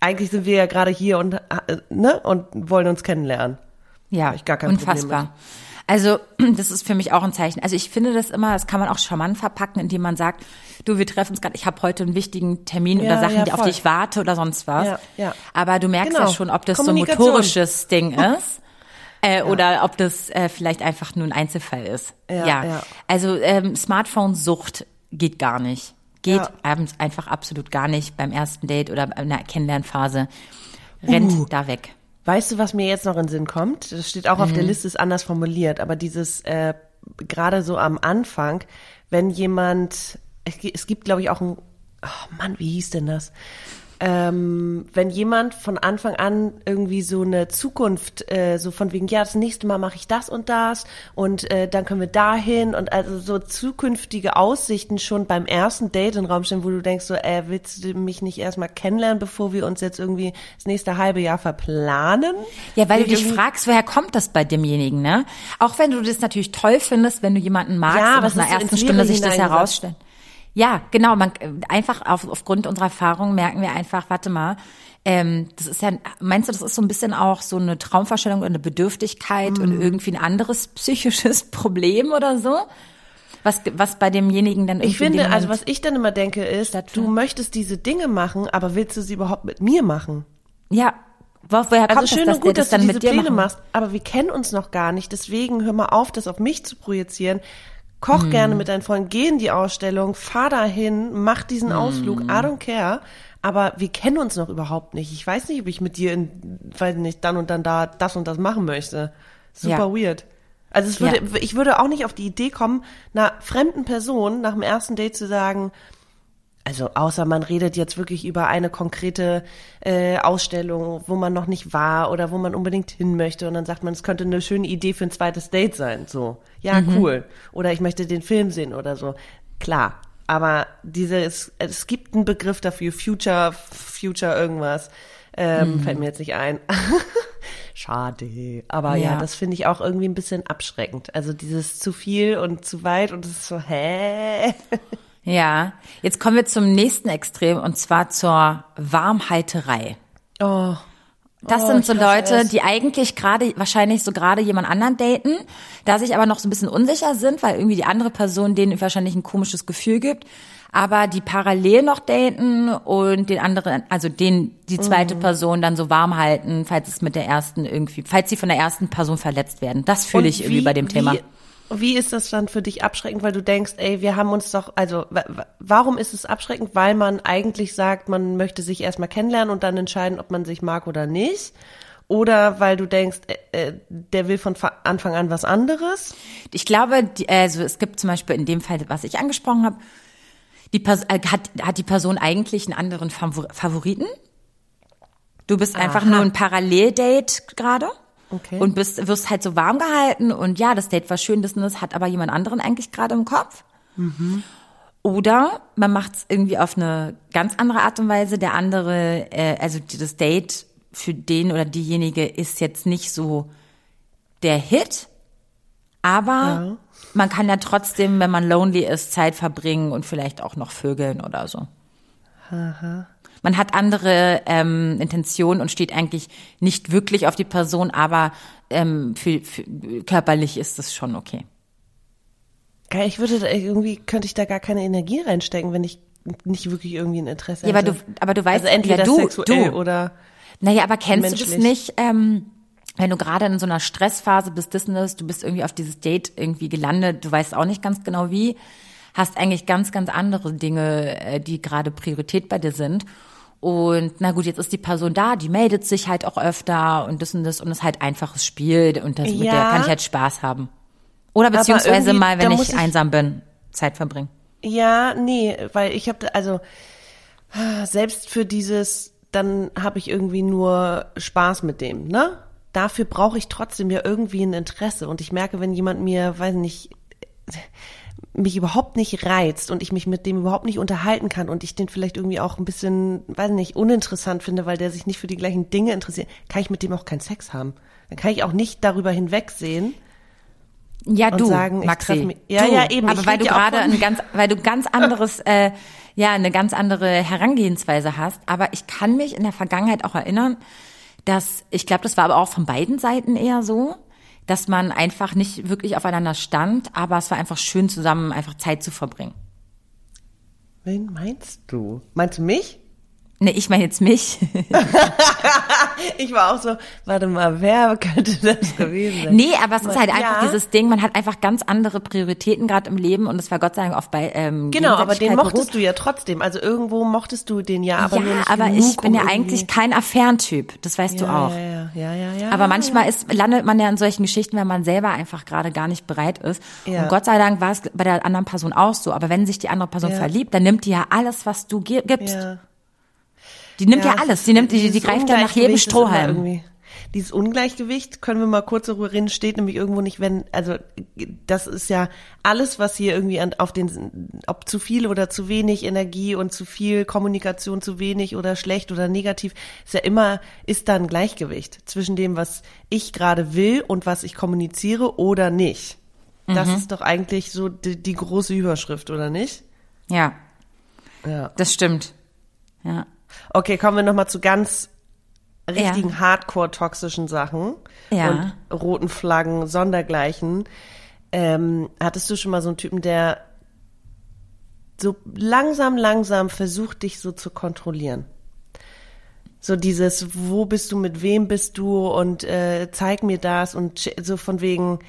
eigentlich sind wir ja gerade hier und, äh, ne, und wollen uns kennenlernen. Ja, ich gar kein unfassbar. Also das ist für mich auch ein Zeichen. Also ich finde das immer, das kann man auch charmant verpacken, indem man sagt, du, wir treffen uns gerade, ich habe heute einen wichtigen Termin ja, oder Sachen, ja, auf die ich warte oder sonst was. Ja, ja. Aber du merkst genau. ja schon, ob das so ein motorisches Ding ist. Äh, ja. Oder ob das äh, vielleicht einfach nur ein Einzelfall ist. Ja. ja. Also ähm, Smartphone-Sucht geht gar nicht. Geht abends einfach absolut gar nicht beim ersten Date oder in der Kennenlernphase. Rennt uh. da weg. Weißt du, was mir jetzt noch in den Sinn kommt? Das steht auch mhm. auf der mhm. Liste, ist anders formuliert, aber dieses äh, gerade so am Anfang, wenn jemand, es gibt, glaube ich, auch ein, oh Mann, wie hieß denn das? Ähm, wenn jemand von Anfang an irgendwie so eine Zukunft, äh, so von wegen, ja, das nächste Mal mache ich das und das und äh, dann können wir dahin und also so zukünftige Aussichten schon beim ersten Date in den Raum stellen, wo du denkst so, äh, willst du mich nicht erstmal kennenlernen, bevor wir uns jetzt irgendwie das nächste halbe Jahr verplanen? Ja, weil du dich fragst, woher kommt das bei demjenigen, ne? Auch wenn du das natürlich toll findest, wenn du jemanden magst ja, und nach einer ersten Stunde sich das herausstellt. Ja, genau. Man einfach auf, aufgrund unserer Erfahrung merken wir einfach, warte mal, ähm, das ist ja, meinst du, das ist so ein bisschen auch so eine Traumvorstellung oder eine Bedürftigkeit mhm. und irgendwie ein anderes psychisches Problem oder so? Was, was bei demjenigen dann irgendwie. Ich finde, also was ich dann immer denke ist, du möchtest diese Dinge machen, aber willst du sie überhaupt mit mir machen? Ja, Woher kommt also schön das, und gut, dass, dass du diese Pläne machen? machst, aber wir kennen uns noch gar nicht. Deswegen hör mal auf, das auf mich zu projizieren. Koch hm. gerne mit deinen Freunden, geh in die Ausstellung, fahr dahin, mach diesen hm. Ausflug, I don't care. Aber wir kennen uns noch überhaupt nicht. Ich weiß nicht, ob ich mit dir in, weiß nicht, dann und dann da das und das machen möchte. Super ja. weird. Also es würde, ja. ich würde auch nicht auf die Idee kommen, einer fremden Person nach dem ersten Date zu sagen, also außer man redet jetzt wirklich über eine konkrete äh, Ausstellung, wo man noch nicht war oder wo man unbedingt hin möchte und dann sagt man, es könnte eine schöne Idee für ein zweites Date sein. So, ja, mhm. cool. Oder ich möchte den Film sehen oder so. Klar. Aber dieses, es gibt einen Begriff dafür, Future, Future irgendwas. Ähm, mhm. Fällt mir jetzt nicht ein. Schade. Aber ja, ja das finde ich auch irgendwie ein bisschen abschreckend. Also dieses zu viel und zu weit und es ist so, hä? Ja, jetzt kommen wir zum nächsten Extrem und zwar zur Warmhalterei. Oh. Das oh, sind so Leute, es. die eigentlich gerade, wahrscheinlich so gerade jemand anderen daten, da sich aber noch so ein bisschen unsicher sind, weil irgendwie die andere Person denen wahrscheinlich ein komisches Gefühl gibt, aber die parallel noch daten und den anderen, also den, die zweite mhm. Person dann so warm halten, falls es mit der ersten irgendwie, falls sie von der ersten Person verletzt werden. Das fühle ich wie, irgendwie bei dem Thema. Wie, wie ist das dann für dich abschreckend, weil du denkst, ey, wir haben uns doch, also warum ist es abschreckend? Weil man eigentlich sagt, man möchte sich erstmal kennenlernen und dann entscheiden, ob man sich mag oder nicht? Oder weil du denkst, äh, äh der will von Anfang an was anderes? Ich glaube, die, also es gibt zum Beispiel in dem Fall, was ich angesprochen habe, die Person, äh, hat, hat die Person eigentlich einen anderen Favoriten? Du bist einfach Aha. nur ein Paralleldate gerade? Okay. Und bist, wirst halt so warm gehalten und ja, das Date war schön, das, das hat aber jemand anderen eigentlich gerade im Kopf. Mhm. Oder man macht es irgendwie auf eine ganz andere Art und Weise. Der andere, äh, also das Date für den oder diejenige ist jetzt nicht so der Hit, aber ja. man kann ja trotzdem, wenn man lonely ist, Zeit verbringen und vielleicht auch noch vögeln oder so. Aha man hat andere ähm, Intentionen und steht eigentlich nicht wirklich auf die Person, aber ähm, für, für, körperlich ist das schon okay. Ich würde irgendwie, könnte ich da gar keine Energie reinstecken, wenn ich nicht wirklich irgendwie ein Interesse ja, hätte. Ja, aber du, aber du weißt, also entweder ja, du, sexuell du. oder Naja, aber kennst menschlich. du das nicht, ähm, wenn du gerade in so einer Stressphase bist, Business, du bist irgendwie auf dieses Date irgendwie gelandet, du weißt auch nicht ganz genau wie, hast eigentlich ganz, ganz andere Dinge, äh, die gerade Priorität bei dir sind. Und na gut, jetzt ist die Person da, die meldet sich halt auch öfter und das und das und es ist halt einfaches Spiel und das ja. mit der kann ich halt Spaß haben. Oder beziehungsweise mal, wenn ich, ich einsam bin, Zeit verbringen. Ja, nee, weil ich habe also selbst für dieses, dann habe ich irgendwie nur Spaß mit dem, ne? Dafür brauche ich trotzdem ja irgendwie ein Interesse und ich merke, wenn jemand mir, weiß nicht, mich überhaupt nicht reizt und ich mich mit dem überhaupt nicht unterhalten kann und ich den vielleicht irgendwie auch ein bisschen, weiß nicht, uninteressant finde, weil der sich nicht für die gleichen Dinge interessiert, kann ich mit dem auch keinen Sex haben. Dann kann ich auch nicht darüber hinwegsehen. Ja, du, sagen, Maxi. Mich, ja, du, ja, eben. Aber weil du gerade ein ganz, weil du ganz anderes, äh, ja, eine ganz andere Herangehensweise hast. Aber ich kann mich in der Vergangenheit auch erinnern, dass, ich glaube, das war aber auch von beiden Seiten eher so, dass man einfach nicht wirklich aufeinander stand, aber es war einfach schön zusammen einfach Zeit zu verbringen. Wen meinst du? Meinst du mich? Ne, ich meine jetzt mich. ich war auch so, warte mal, wer könnte das gewesen sein? Nee, aber es ist halt einfach ja. dieses Ding, man hat einfach ganz andere Prioritäten gerade im Leben und es war Gott sei Dank oft bei ähm, Genau, aber den mochtest beruht. du ja trotzdem. Also irgendwo mochtest du den ja, aber ja, nicht aber genug, ich bin um ja eigentlich kein Affärentyp, das weißt ja, du auch. Ja, ja, ja, ja. Aber manchmal ist, landet man ja in solchen Geschichten, wenn man selber einfach gerade gar nicht bereit ist. Und Gott sei Dank war es bei der anderen Person auch so. Aber wenn sich die andere Person verliebt, dann nimmt die ja alles, was du gibst. Die nimmt ja, ja alles. Die nimmt, die, die greift ja nach jedem Strohhalm. Dieses Ungleichgewicht, können wir mal kurz darüber reden, steht nämlich irgendwo nicht, wenn, also das ist ja alles, was hier irgendwie an, auf den, ob zu viel oder zu wenig Energie und zu viel Kommunikation, zu wenig oder schlecht oder negativ, ist ja immer, ist da ein Gleichgewicht zwischen dem, was ich gerade will und was ich kommuniziere oder nicht. Das mhm. ist doch eigentlich so die, die große Überschrift, oder nicht? Ja. Ja. Das stimmt. Ja. Okay, kommen wir nochmal zu ganz richtigen ja. hardcore-toxischen Sachen ja. und roten Flaggen, Sondergleichen. Ähm, hattest du schon mal so einen Typen, der so langsam, langsam versucht, dich so zu kontrollieren? So dieses, wo bist du, mit wem bist du und äh, zeig mir das und so von wegen,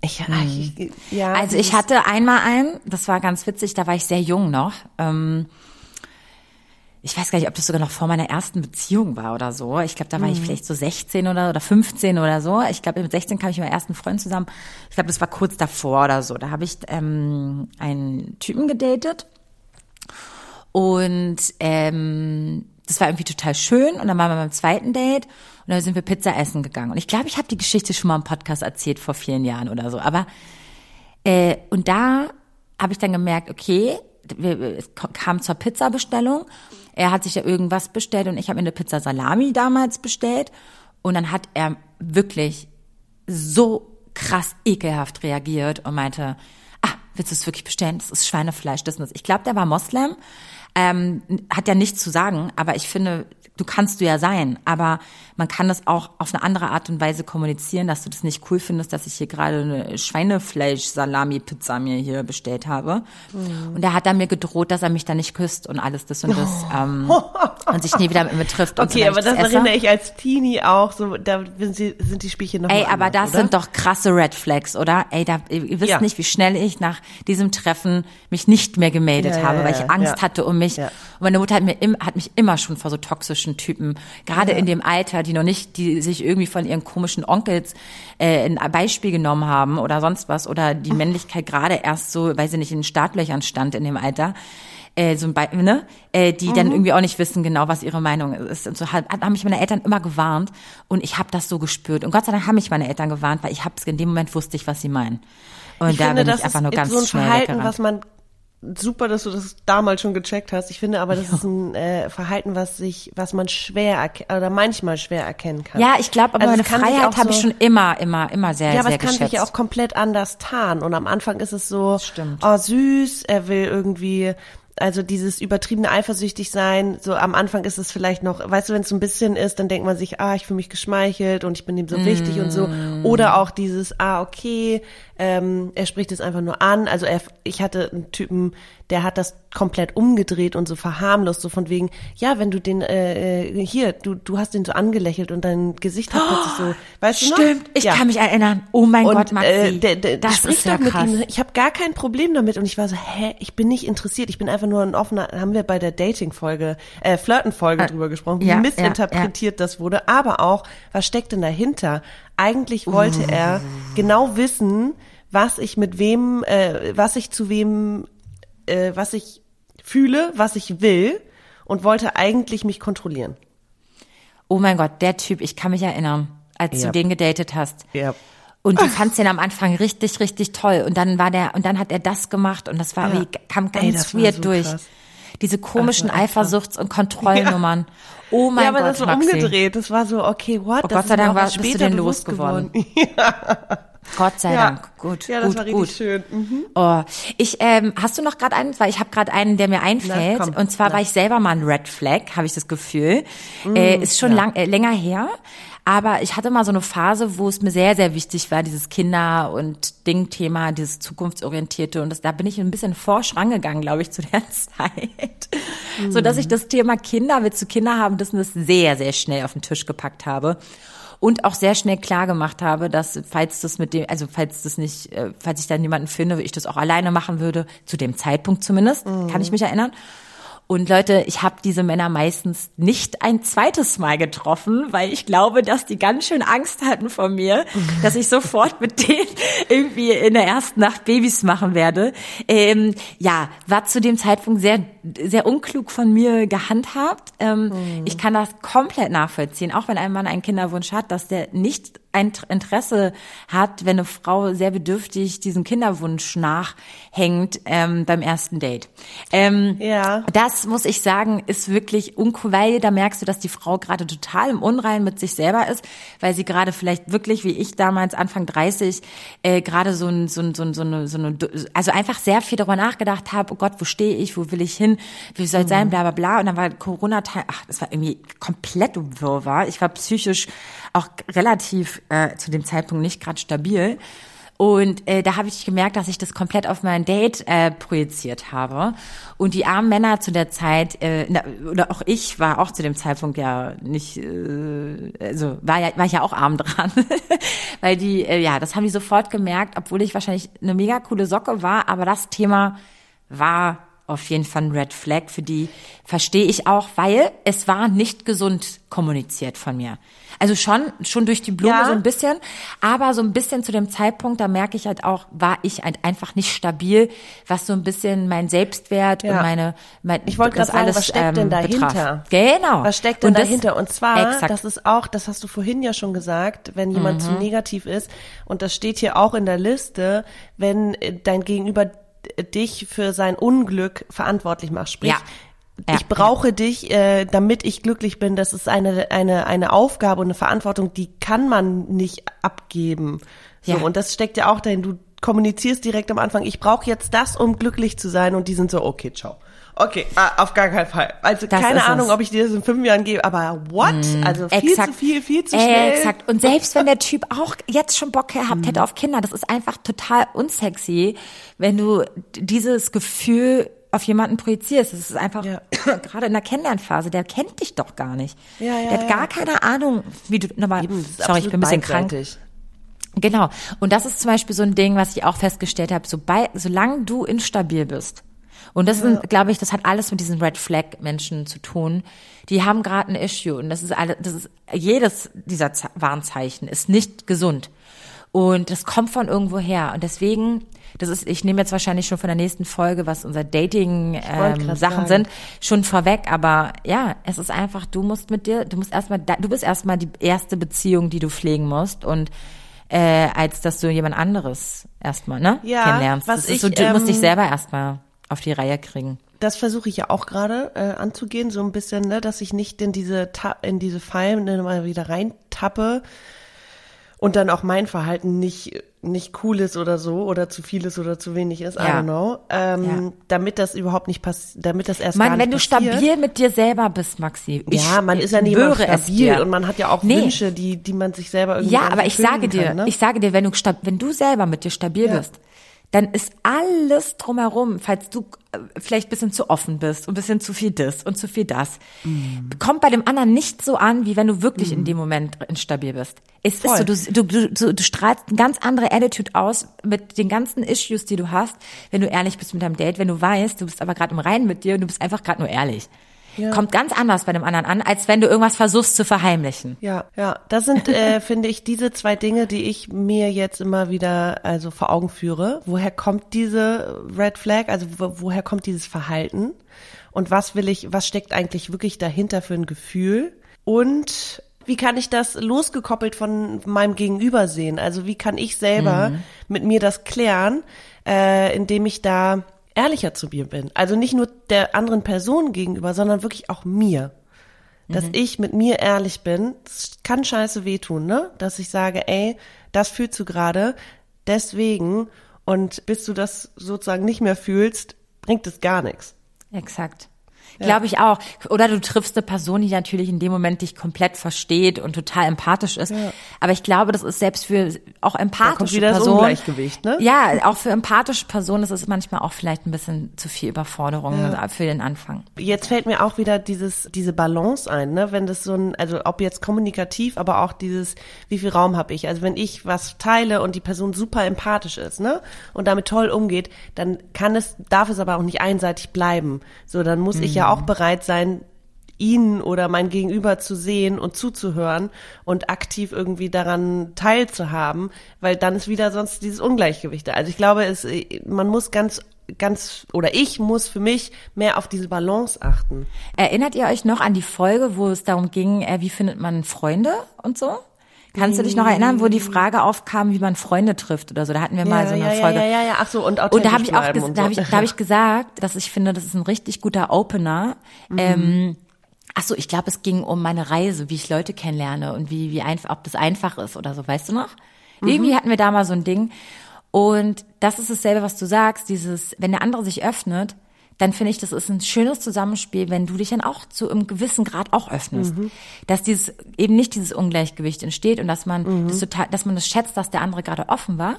ich, hm. ich, ja. Also ich hatte einmal einen, das war ganz witzig, da war ich sehr jung noch. Ähm, ich weiß gar nicht, ob das sogar noch vor meiner ersten Beziehung war oder so. Ich glaube, da war mhm. ich vielleicht so 16 oder, oder 15 oder so. Ich glaube, mit 16 kam ich mit meinem ersten Freund zusammen. Ich glaube, das war kurz davor oder so. Da habe ich ähm, einen Typen gedatet. Und ähm, das war irgendwie total schön. Und dann waren wir beim zweiten Date und dann sind wir Pizza essen gegangen. Und ich glaube, ich habe die Geschichte schon mal im Podcast erzählt vor vielen Jahren oder so. Aber äh, und da habe ich dann gemerkt, okay, wir, es kam zur Pizzabestellung er hat sich ja irgendwas bestellt und ich habe mir eine Pizza Salami damals bestellt. Und dann hat er wirklich so krass ekelhaft reagiert und meinte, ah, willst du es wirklich bestellen? Das ist Schweinefleisch, das und. Ich glaube, der war Moslem, ähm, hat ja nichts zu sagen, aber ich finde, du kannst du ja sein, aber man kann das auch auf eine andere Art und Weise kommunizieren, dass du das nicht cool findest, dass ich hier gerade eine Schweinefleisch-Salami-Pizza mir hier bestellt habe. Mhm. Und er hat dann mir gedroht, dass er mich da nicht küsst und alles das und das ähm, und sich nie wieder mit mir trifft. Okay, so, aber das, das erinnere ich als Teenie auch. So, da sind die Spielchen noch Ey, aber anders, das oder? sind doch krasse Red Flags, oder? Ey, da, ihr wisst ja. nicht, wie schnell ich nach diesem Treffen mich nicht mehr gemeldet ja, habe, ja, weil ich Angst hatte um mich. Und meine Mutter hat mir im, hat mich immer schon vor so toxischen Typen, gerade in dem Alter, die noch nicht, die sich irgendwie von ihren komischen Onkels äh, ein Beispiel genommen haben oder sonst was oder die Männlichkeit gerade erst so, weiß ich nicht, in den Startlöchern stand in dem Alter. Äh, so ein Be ne? äh, die mhm. dann irgendwie auch nicht wissen genau, was ihre Meinung ist. Und so haben mich meine Eltern immer gewarnt und ich habe das so gespürt. Und Gott sei Dank haben mich meine Eltern gewarnt, weil ich habe in dem Moment wusste ich, was sie meinen. Und ich da finde, bin das ich einfach nur ist ganz so ein schnell Verhalten, weggerannt. was man super, dass du das damals schon gecheckt hast. Ich finde aber, das ja. ist ein äh, Verhalten, was sich, was man schwer oder manchmal schwer erkennen kann. Ja, ich glaube, aber also meine Freiheit habe so, ich schon immer, immer, immer sehr, ja, aber sehr es kann sich ja auch komplett anders tarnen. Und am Anfang ist es so, oh süß, er will irgendwie also dieses übertriebene eifersüchtig sein, so am Anfang ist es vielleicht noch, weißt du, wenn es so ein bisschen ist, dann denkt man sich, ah, ich fühle mich geschmeichelt und ich bin ihm so mm. wichtig und so. Mm. Oder auch dieses, ah, okay, ähm, er spricht es einfach nur an. Also er, ich hatte einen Typen, der hat das komplett umgedreht und so verharmlost, so von wegen, ja, wenn du den, äh, äh hier, du, du hast den so angelächelt und dein Gesicht hat plötzlich so, weißt Stimmt, du noch? Stimmt, ich ja. kann mich erinnern. Oh mein und, Gott, Maxi. Äh, der, der, das spricht doch mit krass. ihm. Ich habe gar kein Problem damit und ich war so, hä, ich bin nicht interessiert, ich bin einfach nur ein offener, haben wir bei der Dating-Folge, äh, Flirten-Folge äh, drüber gesprochen, wie ja, missinterpretiert ja, das wurde, aber auch, was steckt denn dahinter? Eigentlich wollte uh. er genau wissen, was ich mit wem, äh, was ich zu wem, äh, was ich fühle, was ich will und wollte eigentlich mich kontrollieren. Oh mein Gott, der Typ, ich kann mich erinnern, als ja. du den gedatet hast. Ja. Und du fandst den am Anfang richtig, richtig toll. Und dann war der, und dann hat er das gemacht und das war ja. wie, kam ganz Ey, weird so durch. Krass. Diese komischen Eifersuchts- und Kontrollnummern. Ja. Oh mein Gott. Ja, aber Gott, das so Maxi. umgedreht. Das war so, okay, what? Oh Gott sei Dank war, bist du den losgeworden. ja. Gott sei Ja. Dank. Gut, Ja, das gut, war richtig gut. schön. Mhm. Oh, ich ähm, hast du noch gerade einen, weil ich habe gerade einen, der mir einfällt. Na, und zwar war ich selber mal ein Red Flag, habe ich das Gefühl. äh, ist schon lang, äh, länger her. Aber ich hatte mal so eine Phase, wo es mir sehr, sehr wichtig war, dieses Kinder- und Ding-Thema, dieses zukunftsorientierte. Und das, da bin ich ein bisschen forsch rangegangen, glaube ich, zu der Zeit. So dass ich das Thema Kinder, willst du Kinder haben, das, das sehr, sehr schnell auf den Tisch gepackt habe. Und auch sehr schnell klar gemacht habe, dass falls das mit dem, also falls das nicht, äh, falls ich da niemanden finde, ich das auch alleine machen würde, zu dem Zeitpunkt zumindest, kann ich mich erinnern. Und Leute, ich habe diese Männer meistens nicht ein zweites Mal getroffen, weil ich glaube, dass die ganz schön Angst hatten vor mir, dass ich sofort mit denen irgendwie in der ersten Nacht Babys machen werde. Ähm, ja, war zu dem Zeitpunkt sehr, sehr unklug von mir gehandhabt. Ähm, Ich kann das komplett nachvollziehen, auch wenn ein Mann einen Kinderwunsch hat, dass der nicht ein Interesse hat, wenn eine Frau sehr bedürftig diesen Kinderwunsch nachhängt ähm, beim ersten Date. Ähm, Ja. das muss ich sagen, ist wirklich uncool, weil da merkst du, dass die Frau gerade total im Unrein mit sich selber ist, weil sie gerade vielleicht wirklich, wie ich damals Anfang 30, äh, gerade so ein, so ein, so ein, so eine, so eine, also einfach sehr viel darüber nachgedacht habe, oh Gott, wo stehe ich, wo will ich hin, wie soll es sein, bla bla bla. Und dann war Corona, ach, das war irgendwie komplett Wirrwarr. Ich war psychisch auch relativ äh, zu dem Zeitpunkt nicht gerade stabil. Und äh, da habe ich gemerkt, dass ich das komplett auf mein Date äh, projiziert habe. Und die armen Männer zu der Zeit, äh, na, oder auch ich war auch zu dem Zeitpunkt ja nicht, äh, also war ja war ich ja auch arm dran, weil die, äh, ja, das haben die sofort gemerkt, obwohl ich wahrscheinlich eine mega coole Socke war, aber das Thema war auf jeden Fall ein Red Flag für die verstehe ich auch, weil es war nicht gesund kommuniziert von mir. Also schon schon durch die Blume Ja. so ein bisschen, aber so ein bisschen zu dem Zeitpunkt, da merke ich halt auch, war ich halt einfach nicht stabil, was so ein bisschen mein Selbstwert Ja. und meine mein, Ich wollte gerade sagen, alles, was steckt ähm, denn dahinter? Betraf. Genau. Was steckt denn Und das- dahinter? Und zwar, exakt. das ist auch, das hast du vorhin ja schon gesagt, wenn jemand Mhm. zu negativ ist, und das steht hier auch in der Liste, wenn äh, dein Gegenüber dich für sein Unglück verantwortlich macht. Sprich, Ja. Ja. ich brauche dich, äh, damit ich glücklich bin. Das ist eine, eine, eine Aufgabe und eine Verantwortung, die kann man nicht abgeben. So, Ja. und das steckt ja auch dahin. Du kommunizierst direkt am Anfang, ich brauche jetzt das, um glücklich zu sein. Und die sind so, okay, ciao. Okay, ah, auf gar keinen Fall. Also Das keine Ahnung, es. ob ich dir das in fünf Jahren gebe, aber what? Also viel Exakt. zu viel, viel zu schnell. Exakt. Und selbst wenn der Typ auch jetzt schon Bock gehabt hätte auf Kinder, das ist einfach total unsexy, wenn du dieses Gefühl auf jemanden projizierst. Das ist einfach Ja. gerade in der Kennenlernphase, der kennt dich doch gar nicht. Ja, ja, der hat gar keine Ahnung, wie du nochmal. Sorry, ich bin ein bisschen krank. Genau. Und das ist zum Beispiel so ein Ding, was ich auch festgestellt habe. Sobald, solange du instabil bist, und das sind, glaube ich, das hat alles mit diesen Red Flag Menschen zu tun. Die haben gerade ein Issue und das ist alles, das ist jedes dieser Ze- Warnzeichen ist nicht gesund und das kommt von irgendwo her und deswegen, das ist, ich nehme jetzt wahrscheinlich schon von der nächsten Folge, was unser Dating ähm, Sachen sind, schon vorweg. Aber ja, es ist einfach, du musst mit dir, du musst erstmal, du bist erstmal die erste Beziehung, die du pflegen musst und äh, als dass du jemand anderes erstmal ne Ja, kennenlernst. was das ist ich, so, du musst dich ähm, selber erstmal auf die Reihe kriegen. Das versuche ich ja auch gerade äh, anzugehen, so ein bisschen, ne, dass ich nicht in diese Ta in diese Fallen ne, mal wieder reintappe und dann auch mein Verhalten nicht nicht cool ist oder so oder zu viel ist oder zu wenig ist, I Ja. don't know, ähm, Ja. damit das überhaupt nicht passiert, damit das erst gar Mann, nicht wenn du passiert. stabil mit dir selber bist, Maxi. Ja, man ist ja nicht immer stabil und man hat ja auch Nee. Wünsche, die die man sich selber irgendwie Ja, gar aber ich sage dir, kann, ne? ich sage dir, wenn du, wenn du selber mit dir stabil Ja. bist, dann ist alles drumherum, falls du äh, vielleicht ein bisschen zu offen bist und ein bisschen zu viel das und zu viel das, Mhm. kommt bei dem anderen nicht so an, wie wenn du wirklich in dem Moment instabil bist. Es Voll. ist so, du, du, du, du strahlst eine ganz andere Attitude aus mit den ganzen Issues, die du hast, wenn du ehrlich bist mit deinem Date, wenn du weißt, du bist aber gerade im Reinen mit dir und du bist einfach gerade nur ehrlich. Kommt ganz anders bei dem anderen an, als wenn du irgendwas versuchst zu verheimlichen. Ja, ja, das sind, äh, finde ich, diese zwei Dinge, die ich mir jetzt immer wieder also vor Augen führe. Woher kommt diese Red Flag? Also wo, woher kommt dieses Verhalten? Und was will ich, was steckt eigentlich wirklich dahinter für ein Gefühl? Und wie kann ich das losgekoppelt von meinem Gegenüber sehen? Also wie kann ich selber mit mir das klären, äh, indem ich da ehrlicher zu mir bin? Also nicht nur der anderen Person gegenüber, sondern wirklich auch mir dass ich mit mir ehrlich bin, das kann scheiße wehtun, ne? Dass ich sage, ey, das fühlst du gerade, deswegen und bis du das sozusagen nicht mehr fühlst, bringt es gar nichts. Exakt. Ja. Glaube ich auch. Oder du triffst eine Person, die natürlich in dem Moment dich komplett versteht und total empathisch ist. Ja. Aber ich glaube, das ist selbst für auch empathische da Personen. Ungleichgewicht, ne? Ja, auch für empathische Personen ist es manchmal auch vielleicht ein bisschen zu viel Überforderung ja. für den Anfang. Jetzt fällt mir auch wieder dieses, diese Balance ein, ne? Wenn das so ein, also ob jetzt kommunikativ, aber auch dieses, wie viel Raum habe ich? Also wenn ich was teile und die Person super empathisch ist, ne? Und damit toll umgeht, dann kann es, darf es aber auch nicht einseitig bleiben. So, dann muss mhm. ich ja auch bereit sein, ihn oder mein Gegenüber zu sehen und zuzuhören und aktiv irgendwie daran teilzuhaben, weil dann ist wieder sonst dieses Ungleichgewicht. Also ich glaube, es, man muss ganz ganz oder ich muss für mich mehr auf diese Balance achten. Erinnert ihr euch noch an die Folge, wo es darum ging, äh, wie findet man Freunde und so? Kannst du dich noch erinnern, wo die Frage aufkam, wie man Freunde trifft oder so? Da hatten wir mal so eine ja, Folge. Ja, ja, ja, ach so, und Und da habe ich auch, so. da habe ich, da hab ich gesagt, dass ich finde, das ist ein richtig guter Opener. Mhm. Ähm, ach so, ich glaube, es ging um meine Reise, wie ich Leute kennenlerne und wie, wie einfach, ob das einfach ist oder so, weißt du noch? Mhm. Irgendwie hatten wir da mal so ein Ding. Und das ist dasselbe, was du sagst, dieses, wenn der andere sich öffnet, dann finde ich, das ist ein schönes Zusammenspiel, wenn du dich dann auch zu einem gewissen Grad auch öffnest. Mhm. Dass dieses eben nicht dieses Ungleichgewicht entsteht und dass man mhm. das total, dass man das schätzt, dass der andere gerade offen war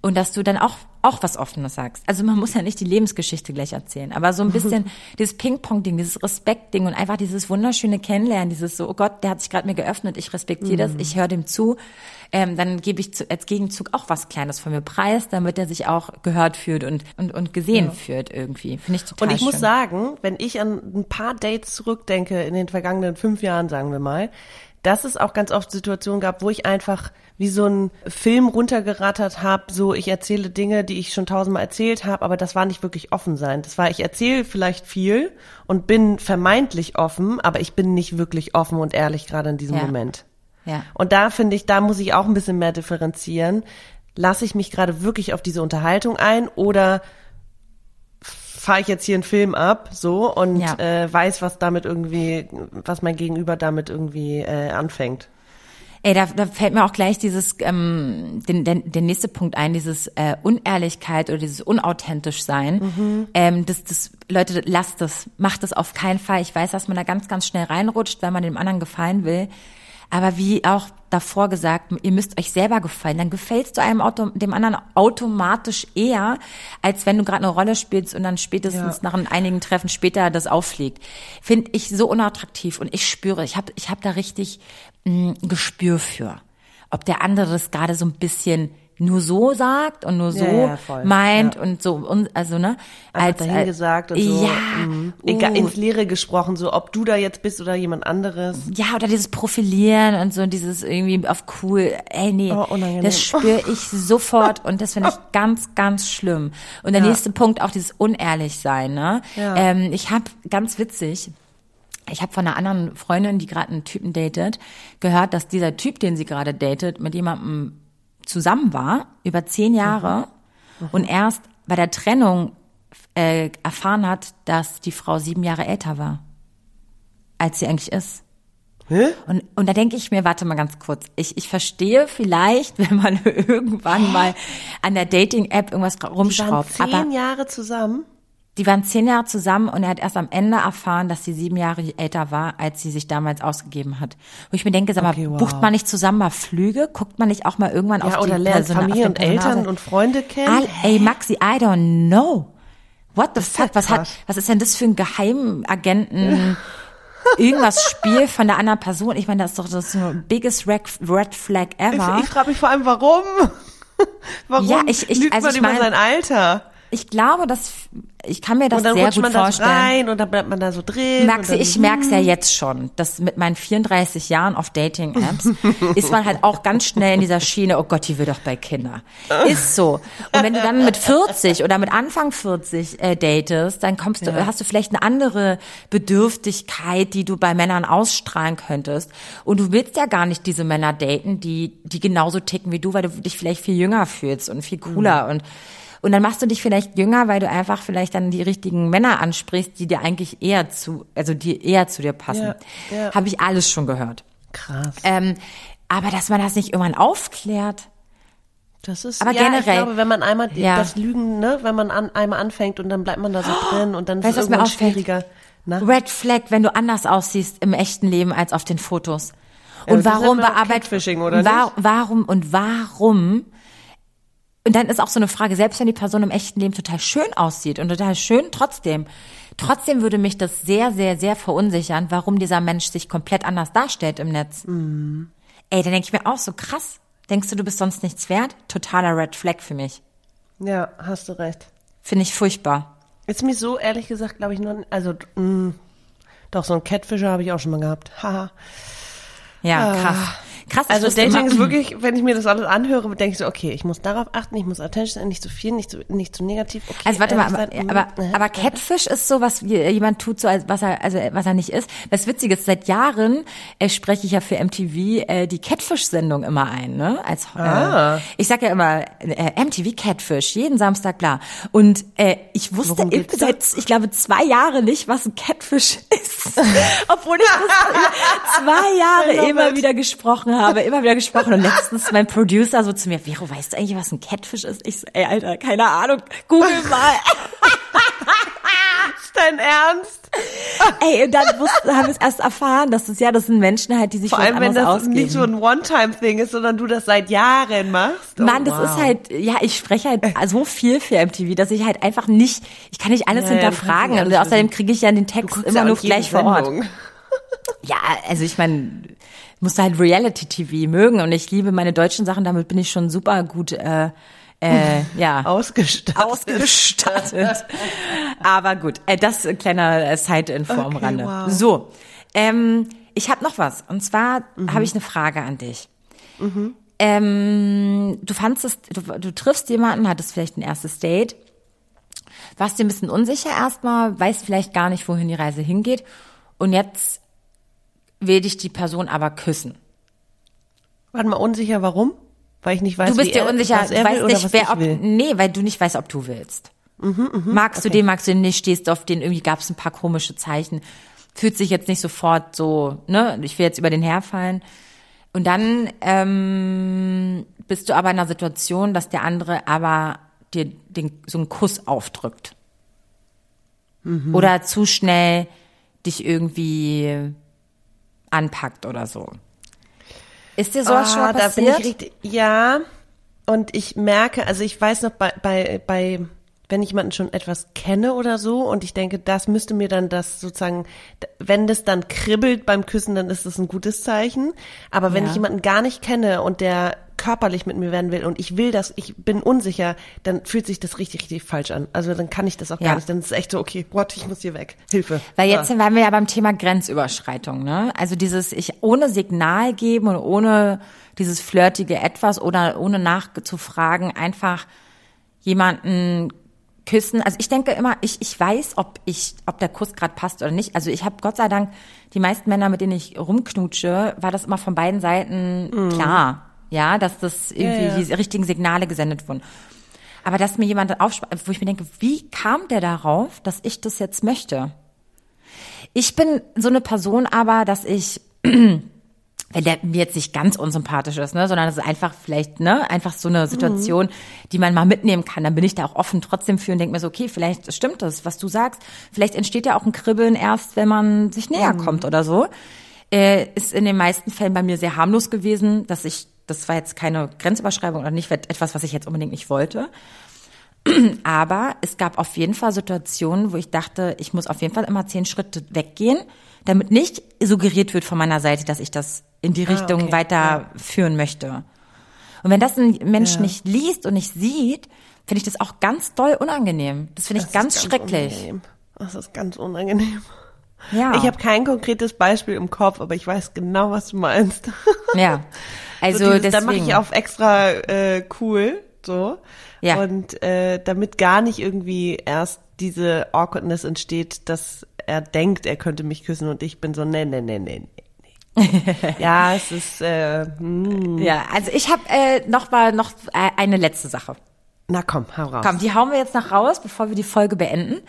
und dass du dann auch auch was Offenes sagst. Also man muss ja nicht die Lebensgeschichte gleich erzählen, aber so ein bisschen dieses Ping-Pong-Ding, dieses Respekt-Ding und einfach dieses wunderschöne Kennenlernen, dieses so, oh Gott, der hat sich gerade mir geöffnet, ich respektiere mhm. das, ich höre dem zu, ähm, dann gebe ich zu, als Gegenzug auch was Kleines von mir preis, damit er sich auch gehört fühlt und und, und gesehen ja. fühlt irgendwie. Finde ich total Und ich schön. muss sagen, wenn ich an ein paar Dates zurückdenke in den vergangenen fünf Jahren, sagen wir mal, dass es auch ganz oft Situationen gab, wo ich einfach wie so ein Film runtergerattert habe, so ich erzähle Dinge, die ich schon tausendmal erzählt habe, aber das war nicht wirklich offen sein. Das war, ich erzähle vielleicht viel und bin vermeintlich offen, aber ich bin nicht wirklich offen und ehrlich gerade in diesem ja. Moment. Ja. Und da finde ich, da muss ich auch ein bisschen mehr differenzieren. Lasse ich mich gerade wirklich auf diese Unterhaltung ein oder fahre ich jetzt hier einen Film ab, so und ja. äh, weiß, was damit irgendwie, was mein Gegenüber damit irgendwie äh, anfängt. Ey, da, da fällt mir auch gleich dieses, ähm, den, den, der nächste Punkt ein, dieses äh, Unehrlichkeit oder dieses unauthentisch sein. Mhm. Ähm, das, das, Leute, lasst das, macht das auf keinen Fall. Ich weiß, dass man da ganz, ganz schnell reinrutscht, weil man dem anderen gefallen will. Aber wie auch davor gesagt, ihr müsst euch selber gefallen. Dann gefällst du einem Auto, dem anderen automatisch eher, als wenn du gerade eine Rolle spielst und dann spätestens ja. nach einigen Treffen später das auffliegt. Finde ich so unattraktiv und ich spüre, ich habe ich hab da richtig ein Gespür für. Ob der andere das gerade so ein bisschen nur so sagt und nur so ja, ja, meint ja. und so und also ne? Als dahin gesagt und so ja mhm. egal uh. ins Leere gesprochen so ob du da jetzt bist oder jemand anderes. Ja oder dieses Profilieren und so dieses irgendwie auf cool ey nee oh, das spüre ich sofort und das finde ich ganz ganz schlimm. Und der nächste Punkt auch dieses unehrlich sein ne? Ähm, ich habe ganz witzig ich habe von einer anderen Freundin, die gerade einen Typen datet, gehört, dass dieser Typ, den sie gerade datet, mit jemandem zusammen war, über zehn Jahre, mhm. Mhm. und erst bei der Trennung äh, erfahren hat, dass die Frau sieben Jahre älter war, als sie eigentlich ist. Hä? Und, und da denke ich mir, warte mal ganz kurz, ich, ich verstehe vielleicht, wenn man irgendwann mal an der Dating-App irgendwas rumschraubt. Die waren zehn aber, Jahre zusammen? Die waren zehn Jahre zusammen und er hat erst am Ende erfahren, dass sie sieben Jahre älter war, als sie sich damals ausgegeben hat. Wo ich mir denke, sag mal, okay, wow. bucht man nicht zusammen mal Flüge? Guckt man nicht auch mal irgendwann ja, auf oder die lernt Person, Familie und Eltern und Freunde kennen? ey, Maxi, I don't know. What the fuck? Was hat, was ist denn das für ein Geheimagenten? irgendwas Spiel von der anderen Person. Ich meine, das ist doch das biggest red, flag ever. Ich, ich frage mich vor allem, warum? warum ja, ich, ich, lügt also man ich über sein Alter? Ich glaube, dass ich kann mir das sehr gut man vorstellen. Das rein und dann bleibt man da so drin. Maxi, ich merk's ja jetzt schon, dass mit meinen 34 Jahren auf Dating-Apps ist man halt auch ganz schnell in dieser Schiene, oh Gott, die will doch bei Kinder. Ist so. Und wenn du dann mit 40 oder mit Anfang 40 äh, datest, dann kommst du, ja. hast du vielleicht eine andere Bedürftigkeit, die du bei Männern ausstrahlen könntest. Und du willst ja gar nicht diese Männer daten, die, die genauso ticken wie du, weil du dich vielleicht viel jünger fühlst und viel cooler mhm. und und dann machst du dich vielleicht jünger, weil du einfach vielleicht dann die richtigen Männer ansprichst, die dir eigentlich eher zu, also die eher zu dir passen. Ja, ja. Habe ich alles schon gehört. Krass. Ähm, aber dass man das nicht irgendwann aufklärt, Das ist Aber ja, generell- ich glaube, wenn man einmal Ja. das Lügen, ne, wenn man an, einmal anfängt und dann bleibt man da so drin und dann ist Weißt es irgendwann schwieriger. Na? Red Flag, wenn du anders aussiehst im echten Leben als auf den Fotos. Und warum bearbeitet warum und warum? Und dann ist auch so eine Frage, selbst wenn die Person im echten Leben total schön aussieht und total schön trotzdem, trotzdem würde mich das sehr, sehr, sehr verunsichern, warum dieser Mensch sich komplett anders darstellt im Netz. Mhm. Ey, dann denke ich mir auch so krass. Denkst du, du bist sonst nichts wert? Totaler Red Flag für mich. Ja, hast du recht. Finde ich furchtbar. Ist mir so ehrlich gesagt, glaube ich, nur, also, mh, doch, so ein Catfisher habe ich auch schon mal gehabt. Haha. Ja, krass. Krass. ich Also wusste Dating ist wirklich, wenn ich mir das alles anhöre, denke ich so, okay, ich muss darauf achten, ich muss attention sein, nicht zu viel, nicht zu, nicht zu negativ. Okay, Also warte mal, aber, sein, aber, äh, aber. Catfish ist so, was wie- jemand tut, so als was er, also was er nicht ist. Was witzig ist, seit Jahren äh, spreche ich ja für MTV äh, die Catfish-Sendung immer ein, ne? Als äh, Ah. ich sag ja immer äh, MTV Catfish jeden Samstag klar. Und äh, ich wusste da? seit ich glaube zwei Jahre nicht, was ein Catfish ist, obwohl ich das zwei Jahre immer wieder gesprochen habe, immer wieder gesprochen. Und letztens mein Producer so zu mir, Vero, weißt du eigentlich, was ein Catfish ist? Ich so, ey, Alter, keine Ahnung, google mal. Ist dein Ernst? Ey, und dann haben wir es erst erfahren, dass das ja, das sind Menschen halt, die sich Vor allem, wenn das ausgeben. nicht so ein One-Time-Thing ist, sondern du das seit Jahren machst. Oh, Mann, das wow. ist halt, ja, ich spreche halt so viel für MTV, dass ich halt einfach nicht, ich kann nicht alles Ja, ja, hinterfragen kannst nicht und außerdem kriege ich ja den Text immer ja nur gleich vor Ort. Sendung. Ja, also ich meine, musst du halt Reality-TV mögen und ich liebe meine deutschen Sachen, damit bin ich schon super gut, äh, äh, ja. Ausgestattet. ausgestattet. Aber gut, äh, das kleiner äh, Side-Info am Okay, Rande. wow. So, ähm, ich habe noch was. Und zwar Mhm. habe ich eine Frage an dich. Ähm, du fandst es, du, du triffst jemanden, hattest vielleicht ein erstes Date, warst dir ein bisschen unsicher erstmal, weißt vielleicht gar nicht, wohin die Reise hingeht. Und jetzt will dich die Person aber küssen. Warte mal, unsicher, warum? Weil ich nicht weiß, Du bist dir er, unsicher, was er will nicht, wer ob, nee, weil du nicht weißt, ob du willst. magst du den, magst du den nicht, stehst auf den, irgendwie gab es ein paar komische Zeichen, fühlt sich jetzt nicht sofort so, ne, ich will jetzt über den herfallen. Und dann ähm, bist du aber in einer Situation, dass der andere aber dir den, so einen Kuss aufdrückt. Oder zu schnell dich irgendwie anpackt oder so. Ist dir sowas schon mal passiert? ich richtig, ja. Und ich merke, also ich weiß noch bei, bei, bei, wenn ich jemanden schon etwas kenne oder so und ich denke, das müsste mir dann das sozusagen, wenn das dann kribbelt beim Küssen, dann ist das ein gutes Zeichen. Aber wenn Ja. ich jemanden gar nicht kenne und der körperlich mit mir werden will und ich will das, ich bin unsicher, dann fühlt sich das richtig, richtig falsch an. Also dann kann ich das auch gar Ja. nicht. Dann ist es echt so, okay, what, ich muss hier weg. Hilfe. Weil jetzt Ja. waren wir ja beim Thema Grenzüberschreitung, ne? Also dieses ich ohne Signal geben und ohne dieses flirtige etwas oder ohne nachzufragen einfach jemanden küssen. Also ich denke immer, ich ich weiß, ob ich ob der Kuss gerade passt oder nicht. Also ich habe Gott sei Dank die meisten Männer, mit denen ich rumknutsche, war das immer von beiden Seiten klar, ja, dass das irgendwie ja. die richtigen Signale gesendet wurden. Aber dass mir jemand aufspricht, wo ich mir denke, wie kam der darauf, dass ich das jetzt möchte? Ich bin so eine Person aber, dass ich, wenn der mir jetzt nicht ganz unsympathisch ist, ne, sondern das ist einfach vielleicht, ne, einfach so eine Situation, die man mal mitnehmen kann, dann bin ich da auch offen trotzdem für und denke mir so, okay, vielleicht stimmt das, was du sagst. Vielleicht entsteht ja auch ein Kribbeln erst, wenn man sich näher kommt oder so. Äh, ist in den meisten Fällen bei mir sehr harmlos gewesen, dass ich, das war jetzt keine Grenzüberschreibung oder nicht etwas, was ich jetzt unbedingt nicht wollte. Aber es gab auf jeden Fall Situationen, wo ich dachte, ich muss auf jeden Fall immer zehn Schritte weggehen, damit nicht suggeriert wird von meiner Seite, dass ich das in die Richtung okay, weiterführen möchte. Und wenn das ein Mensch Ja. nicht liest und nicht sieht, finde ich das auch ganz doll unangenehm. Das finde ich ganz, ist schrecklich. Unangenehm. Das ist ganz unangenehm. Ja. Ich habe kein konkretes Beispiel im Kopf, aber ich weiß genau, was du meinst. ja. Also so dieses, dann mache ich auf extra äh, cool, so. Ja. Und äh, damit gar nicht irgendwie erst diese Awkwardness entsteht, dass er denkt, er könnte mich küssen und ich bin so, nee, nee, nee, nee, nee. ja, es ist, äh, hm. ja, also ich habe äh, noch mal noch äh, eine letzte Sache. na komm, hau raus. Komm, die hauen wir jetzt noch raus, bevor wir die Folge beenden.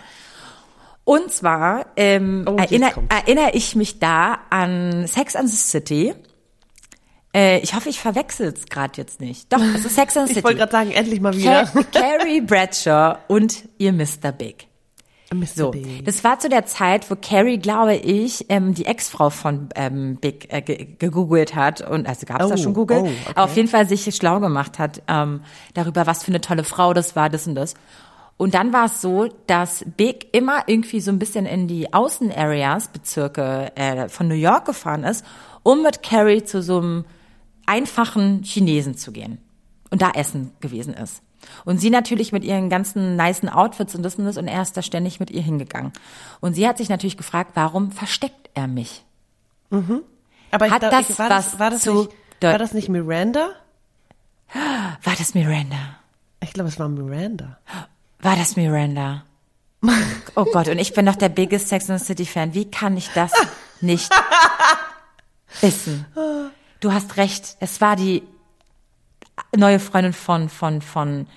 Und zwar ähm, Oh, erinnere erinnere ich mich da an Sex and the City. Äh, ich hoffe, ich verwechsel es gerade jetzt nicht. Doch, es ist Sex and the City. Ich wollte gerade sagen, endlich mal wieder. Car Carrie Bradshaw und ihr Mr. Big. Mr. So, Big. das war zu der Zeit, wo Carrie, glaube ich, ähm, die Ex-Frau von ähm, Big äh, ge- gegoogelt hat und also gab es da Oh, schon Google, oh, okay. auf jeden Fall sich schlau gemacht hat ähm, darüber, was für eine tolle Frau das war, das und das. Und dann war es so, dass Big immer irgendwie so ein bisschen in die Außenareas, Bezirke äh, von New York gefahren ist, um mit Carrie zu so einem einfachen Chinesen zu gehen und da essen gewesen ist. Und sie natürlich mit ihren ganzen nicen Outfits und das und das und er ist da ständig mit ihr hingegangen. Und sie hat sich natürlich gefragt, warum versteckt er mich? Aber ich Hat glaub, das ich, war, was das, war, das nicht, war das nicht Miranda? War das Miranda? Ich glaube, es war Miranda. War das Miranda? Oh Gott, und ich bin doch der biggest Sex and the City Fan. Wie kann ich das nicht wissen? Du hast recht. Es war die neue Freundin von, von, von,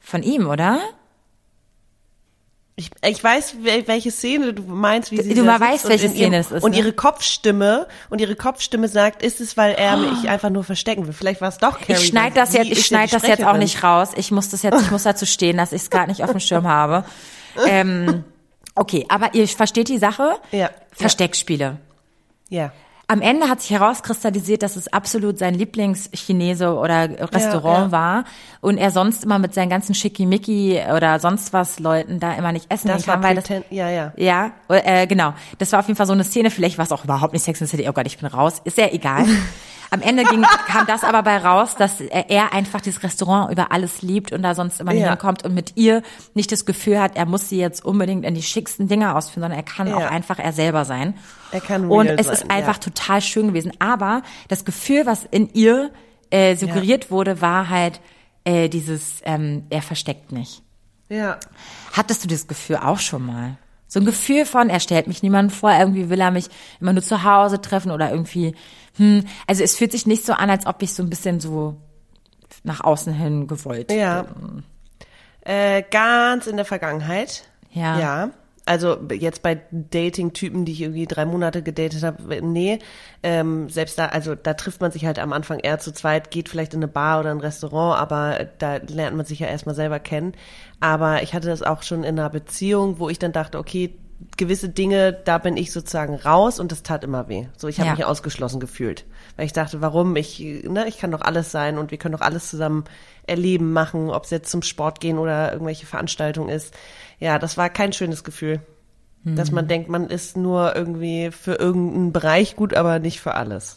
von ihm, oder? Ich, ich weiß, wel- welche Szene du meinst, wie sie Du da weißt, welche in ihrem- Szene es ist, Und ne? ihre Kopfstimme, und ihre Kopfstimme sagt, ist es, weil er mich einfach nur verstecken will. Vielleicht war es doch Carrie. Ich schneide das jetzt, ich schneide das jetzt auch nicht raus. Ich muss das jetzt, ich muss dazu stehen, dass ich es gerade nicht auf dem Schirm habe. Ähm, okay, aber ihr versteht die Sache? Ja. Versteckspiele. Ja. Am Ende hat sich herauskristallisiert, dass es absolut sein Lieblingschinese oder Restaurant ja. war und er sonst immer mit seinen ganzen Schickimicki oder sonst was Leuten da immer nicht essen Das kann, war weil das ja, ja. ja, äh, genau. Das war auf jeden Fall so eine Szene. Vielleicht war es auch überhaupt nicht Sex and City. Oh Gott, ich bin raus. Ist ja egal. Am Ende ging, kam das aber bei raus, dass er einfach dieses Restaurant über alles liebt und da sonst immer Ja. hinkommt und mit ihr nicht das Gefühl hat, er muss sie jetzt unbedingt in die schicksten Dinge ausführen, sondern er kann Ja. auch einfach er selber sein. Er kann Und real es sein, ist einfach ja. total schön gewesen. Aber das Gefühl, was in ihr äh, suggeriert wurde, war halt äh, dieses, ähm, er versteckt mich. Ja. Hattest du das Gefühl auch schon mal? So ein Gefühl von, er stellt mich niemandem vor, irgendwie will er mich immer nur zu Hause treffen oder irgendwie, hm, also es fühlt sich nicht so an, als ob ich so ein bisschen so nach außen hin gewollt. Ja. Äh, ganz in der Vergangenheit. Ja. Ja. Also jetzt bei Dating-Typen, die ich irgendwie drei Monate gedatet habe, nee. Ähm, selbst da, also da trifft man sich halt am Anfang eher zu zweit, geht vielleicht in eine Bar oder ein Restaurant, aber da lernt man sich ja erstmal selber kennen. Aber ich hatte das auch schon in einer Beziehung, wo ich dann dachte, okay, gewisse Dinge, da bin ich sozusagen raus und das tat immer weh. So, ich habe Ja. mich ausgeschlossen gefühlt. Weil ich dachte, warum? Ich, ne, ich kann doch alles sein und wir können doch alles zusammen erleben, machen, ob es jetzt zum Sport gehen oder irgendwelche Veranstaltungen ist. Ja, das war kein schönes Gefühl. Dass man denkt, man ist nur irgendwie für irgendeinen Bereich gut, aber nicht für alles.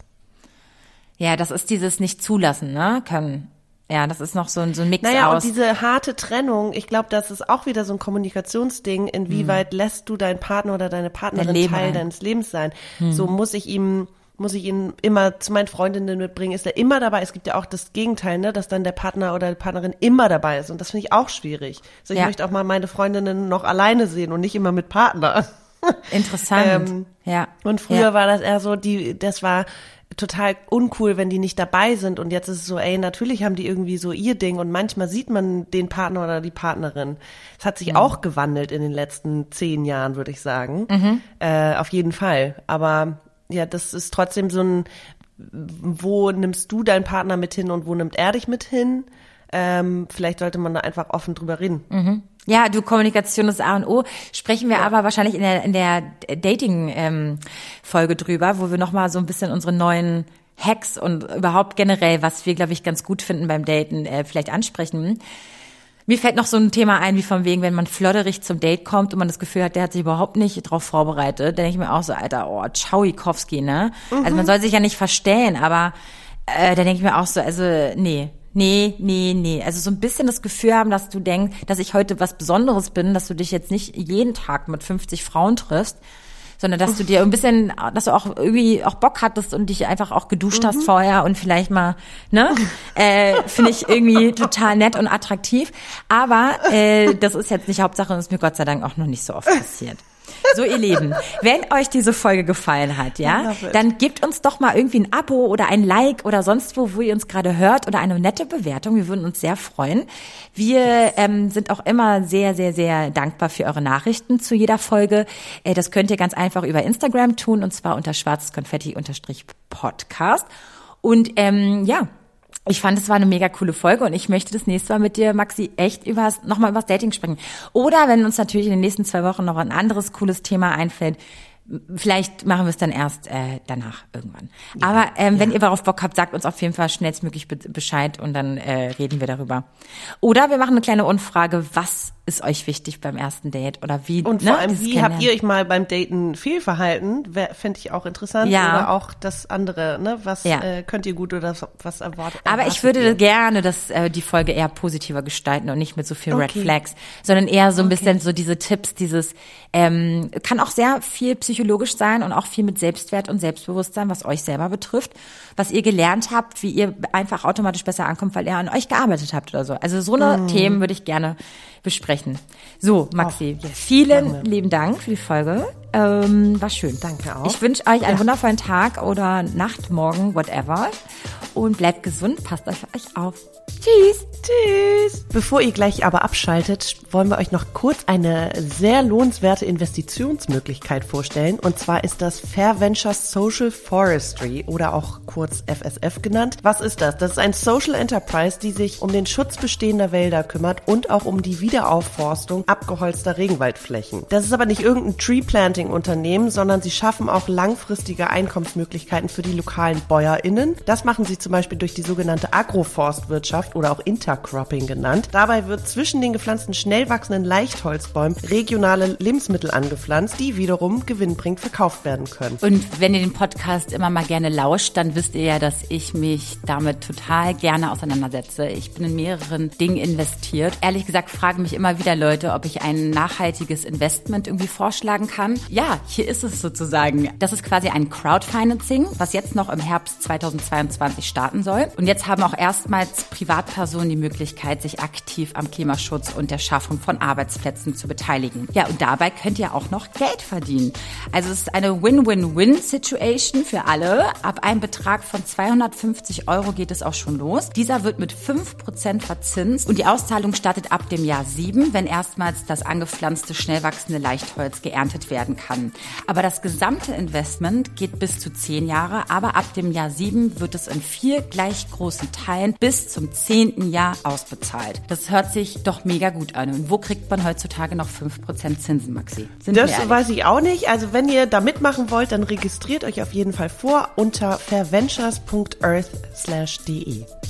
Ja, das ist dieses nicht zulassen, ne, können. Ja, das ist noch so ein, so ein Mix Naja, aus. und diese harte Trennung, ich glaube, das ist auch wieder so ein Kommunikationsding. Inwieweit lässt du deinen Partner oder deine Partnerin Dein Teil ein. deines Lebens sein? So muss ich ihm, muss ich ihn immer zu meinen Freundinnen mitbringen? Ist er immer dabei? Es gibt ja auch das Gegenteil, ne, dass dann der Partner oder die Partnerin immer dabei ist. Und das finde ich auch schwierig. So, ich Ja. möchte auch mal meine Freundinnen noch alleine sehen und nicht immer mit Partner. Interessant. Ähm, ja. Und früher ja. war das eher so, die, das war total uncool, wenn die nicht dabei sind. Und jetzt ist es so, ey, natürlich haben die irgendwie so ihr Ding und manchmal sieht man den Partner oder die Partnerin. Es hat sich auch gewandelt in den letzten zehn Jahren, würde ich sagen. Äh, auf jeden Fall. Aber ja, das ist trotzdem so ein, wo nimmst du deinen Partner mit hin und wo nimmt er dich mit hin? Ähm, vielleicht sollte man da einfach offen drüber reden. Ja, du, Kommunikation ist A und O. Sprechen wir aber wahrscheinlich in der, in der Dating-Folge drüber, wo wir nochmal so ein bisschen unsere neuen Hacks und überhaupt generell, was wir, glaube ich, ganz gut finden beim Daten, äh, vielleicht ansprechen. Mir fällt noch so ein Thema ein, wie von wegen, wenn man flodderig zum Date kommt und man das Gefühl hat, der hat sich überhaupt nicht drauf vorbereitet, dann denke ich mir auch so, Alter, oh, Tschauikowski, ne? Also man soll sich ja nicht verstellen, aber äh, da denke ich mir auch so, also nee, nee, nee, nee. Also so ein bisschen das Gefühl haben, dass du denkst, dass ich heute was Besonderes bin, dass du dich jetzt nicht jeden Tag mit 50 Frauen triffst, sondern dass du dir ein bisschen, dass du auch irgendwie auch Bock hattest und dich einfach auch geduscht hast vorher und vielleicht mal, ne, äh, finde ich irgendwie total nett und attraktiv. Aber äh, das ist jetzt nicht Hauptsache und ist mir Gott sei Dank auch noch nicht so oft passiert. So, ihr Lieben, wenn euch diese Folge gefallen hat, ja, dann gebt uns doch mal irgendwie ein Abo oder ein Like oder sonst wo, wo ihr uns gerade hört oder eine nette Bewertung. Wir würden uns sehr freuen. Wir ähm, sind auch immer sehr, sehr, sehr dankbar für eure Nachrichten zu jeder Folge. Äh, das könnt ihr ganz einfach über Instagram tun und zwar unter schwarzes Konfetti-Podcast. Und ähm, ja, ich fand, es war eine mega coole Folge und ich möchte das nächste Mal mit dir, Maxi, echt über nochmal über das Dating sprechen. Oder wenn uns natürlich in den nächsten zwei Wochen noch ein anderes cooles Thema einfällt, Vielleicht machen wir es dann erst äh, danach irgendwann. Ja, Aber ähm, ja. wenn ihr darauf Bock habt, sagt uns auf jeden Fall schnellstmöglich Bescheid und dann äh, reden wir darüber. Oder wir machen eine kleine Umfrage, was ist euch wichtig beim ersten Date oder wie und vor ne, allem wie habt ihr euch mal beim Daten fehlverhalten fände ich auch interessant ja. oder auch das andere ne was ja. äh, könnt ihr gut oder was erwartet aber ich würde ihr? gerne dass äh, die Folge eher positiver gestalten und nicht mit so viel okay. Red Flags sondern eher so ein okay. bisschen so diese Tipps dieses ähm, kann auch sehr viel psychologisch sein und auch viel mit Selbstwert und Selbstbewusstsein was euch selber betrifft was ihr gelernt habt wie ihr einfach automatisch besser ankommt weil ihr an euch gearbeitet habt oder so also so eine mm. Themen würde ich gerne besprechen. So, Maxi, oh, yes. vielen lieben Dank für die Folge. Ähm, war schön. Danke auch. Ich wünsche euch einen ja. wundervollen Tag oder Nacht, Morgen, whatever. Und bleibt gesund, passt auf euch auf. Tschüss. Tschüss. Bevor ihr gleich aber abschaltet, wollen wir euch noch kurz eine sehr lohnenswerte Investitionsmöglichkeit vorstellen. Und zwar ist das Fair Ventures Social Forestry oder auch kurz FSF genannt. Was ist das? Das ist ein Social Enterprise, die sich um den Schutz bestehender Wälder kümmert und auch um die Wiederaufforstung abgeholzter Regenwaldflächen. Das ist aber nicht irgendein Tree Planting Unternehmen, sondern sie schaffen auch langfristige Einkommensmöglichkeiten für die lokalen BäuerInnen. Das machen sie zum Beispiel durch die sogenannte Agroforstwirtschaft oder auch Intercropping genannt. Dabei wird zwischen den gepflanzten schnell wachsenden Leichtholzbäumen regionale Lebensmittel angepflanzt, die wiederum gewinnbringend verkauft werden können. Und wenn ihr den Podcast immer mal gerne lauscht, dann wisst ihr ja, dass ich mich damit total gerne auseinandersetze. Ich bin in mehreren Dingen investiert. Ehrlich gesagt fragen mich immer wieder Leute, ob ich ein nachhaltiges Investment irgendwie vorschlagen kann. Ja, hier ist es sozusagen. Das ist quasi ein Crowdfinancing, was jetzt noch im Herbst 2022 starten soll. Und jetzt haben auch erstmals Privatpersonen die Möglichkeit, sich aktiv am Klimaschutz und der Schaffung von Arbeitsplätzen zu beteiligen. Ja, und dabei könnt ihr auch noch Geld verdienen. Also es ist eine Win-Win-Win-Situation für alle. Ab einem Betrag von 250 Euro geht es auch schon los. Dieser wird mit 5% verzinst und die Auszahlung startet ab dem Jahr 7, wenn erstmals das angepflanzte, schnell wachsende Leichtholz geerntet werden kann. Aber das gesamte Investment geht bis zu 10 Jahre, aber ab dem Jahr 7 wird es in vier gleich großen Teilen bis zum 10. Jahr ausbezahlt. Das hört sich doch mega gut an. Und wo kriegt man heutzutage noch 5% Zinsen, Maxi? Sind das weiß ich auch nicht. Also wenn ihr da mitmachen wollt, dann registriert euch auf jeden Fall vor unter verventures.earth/de.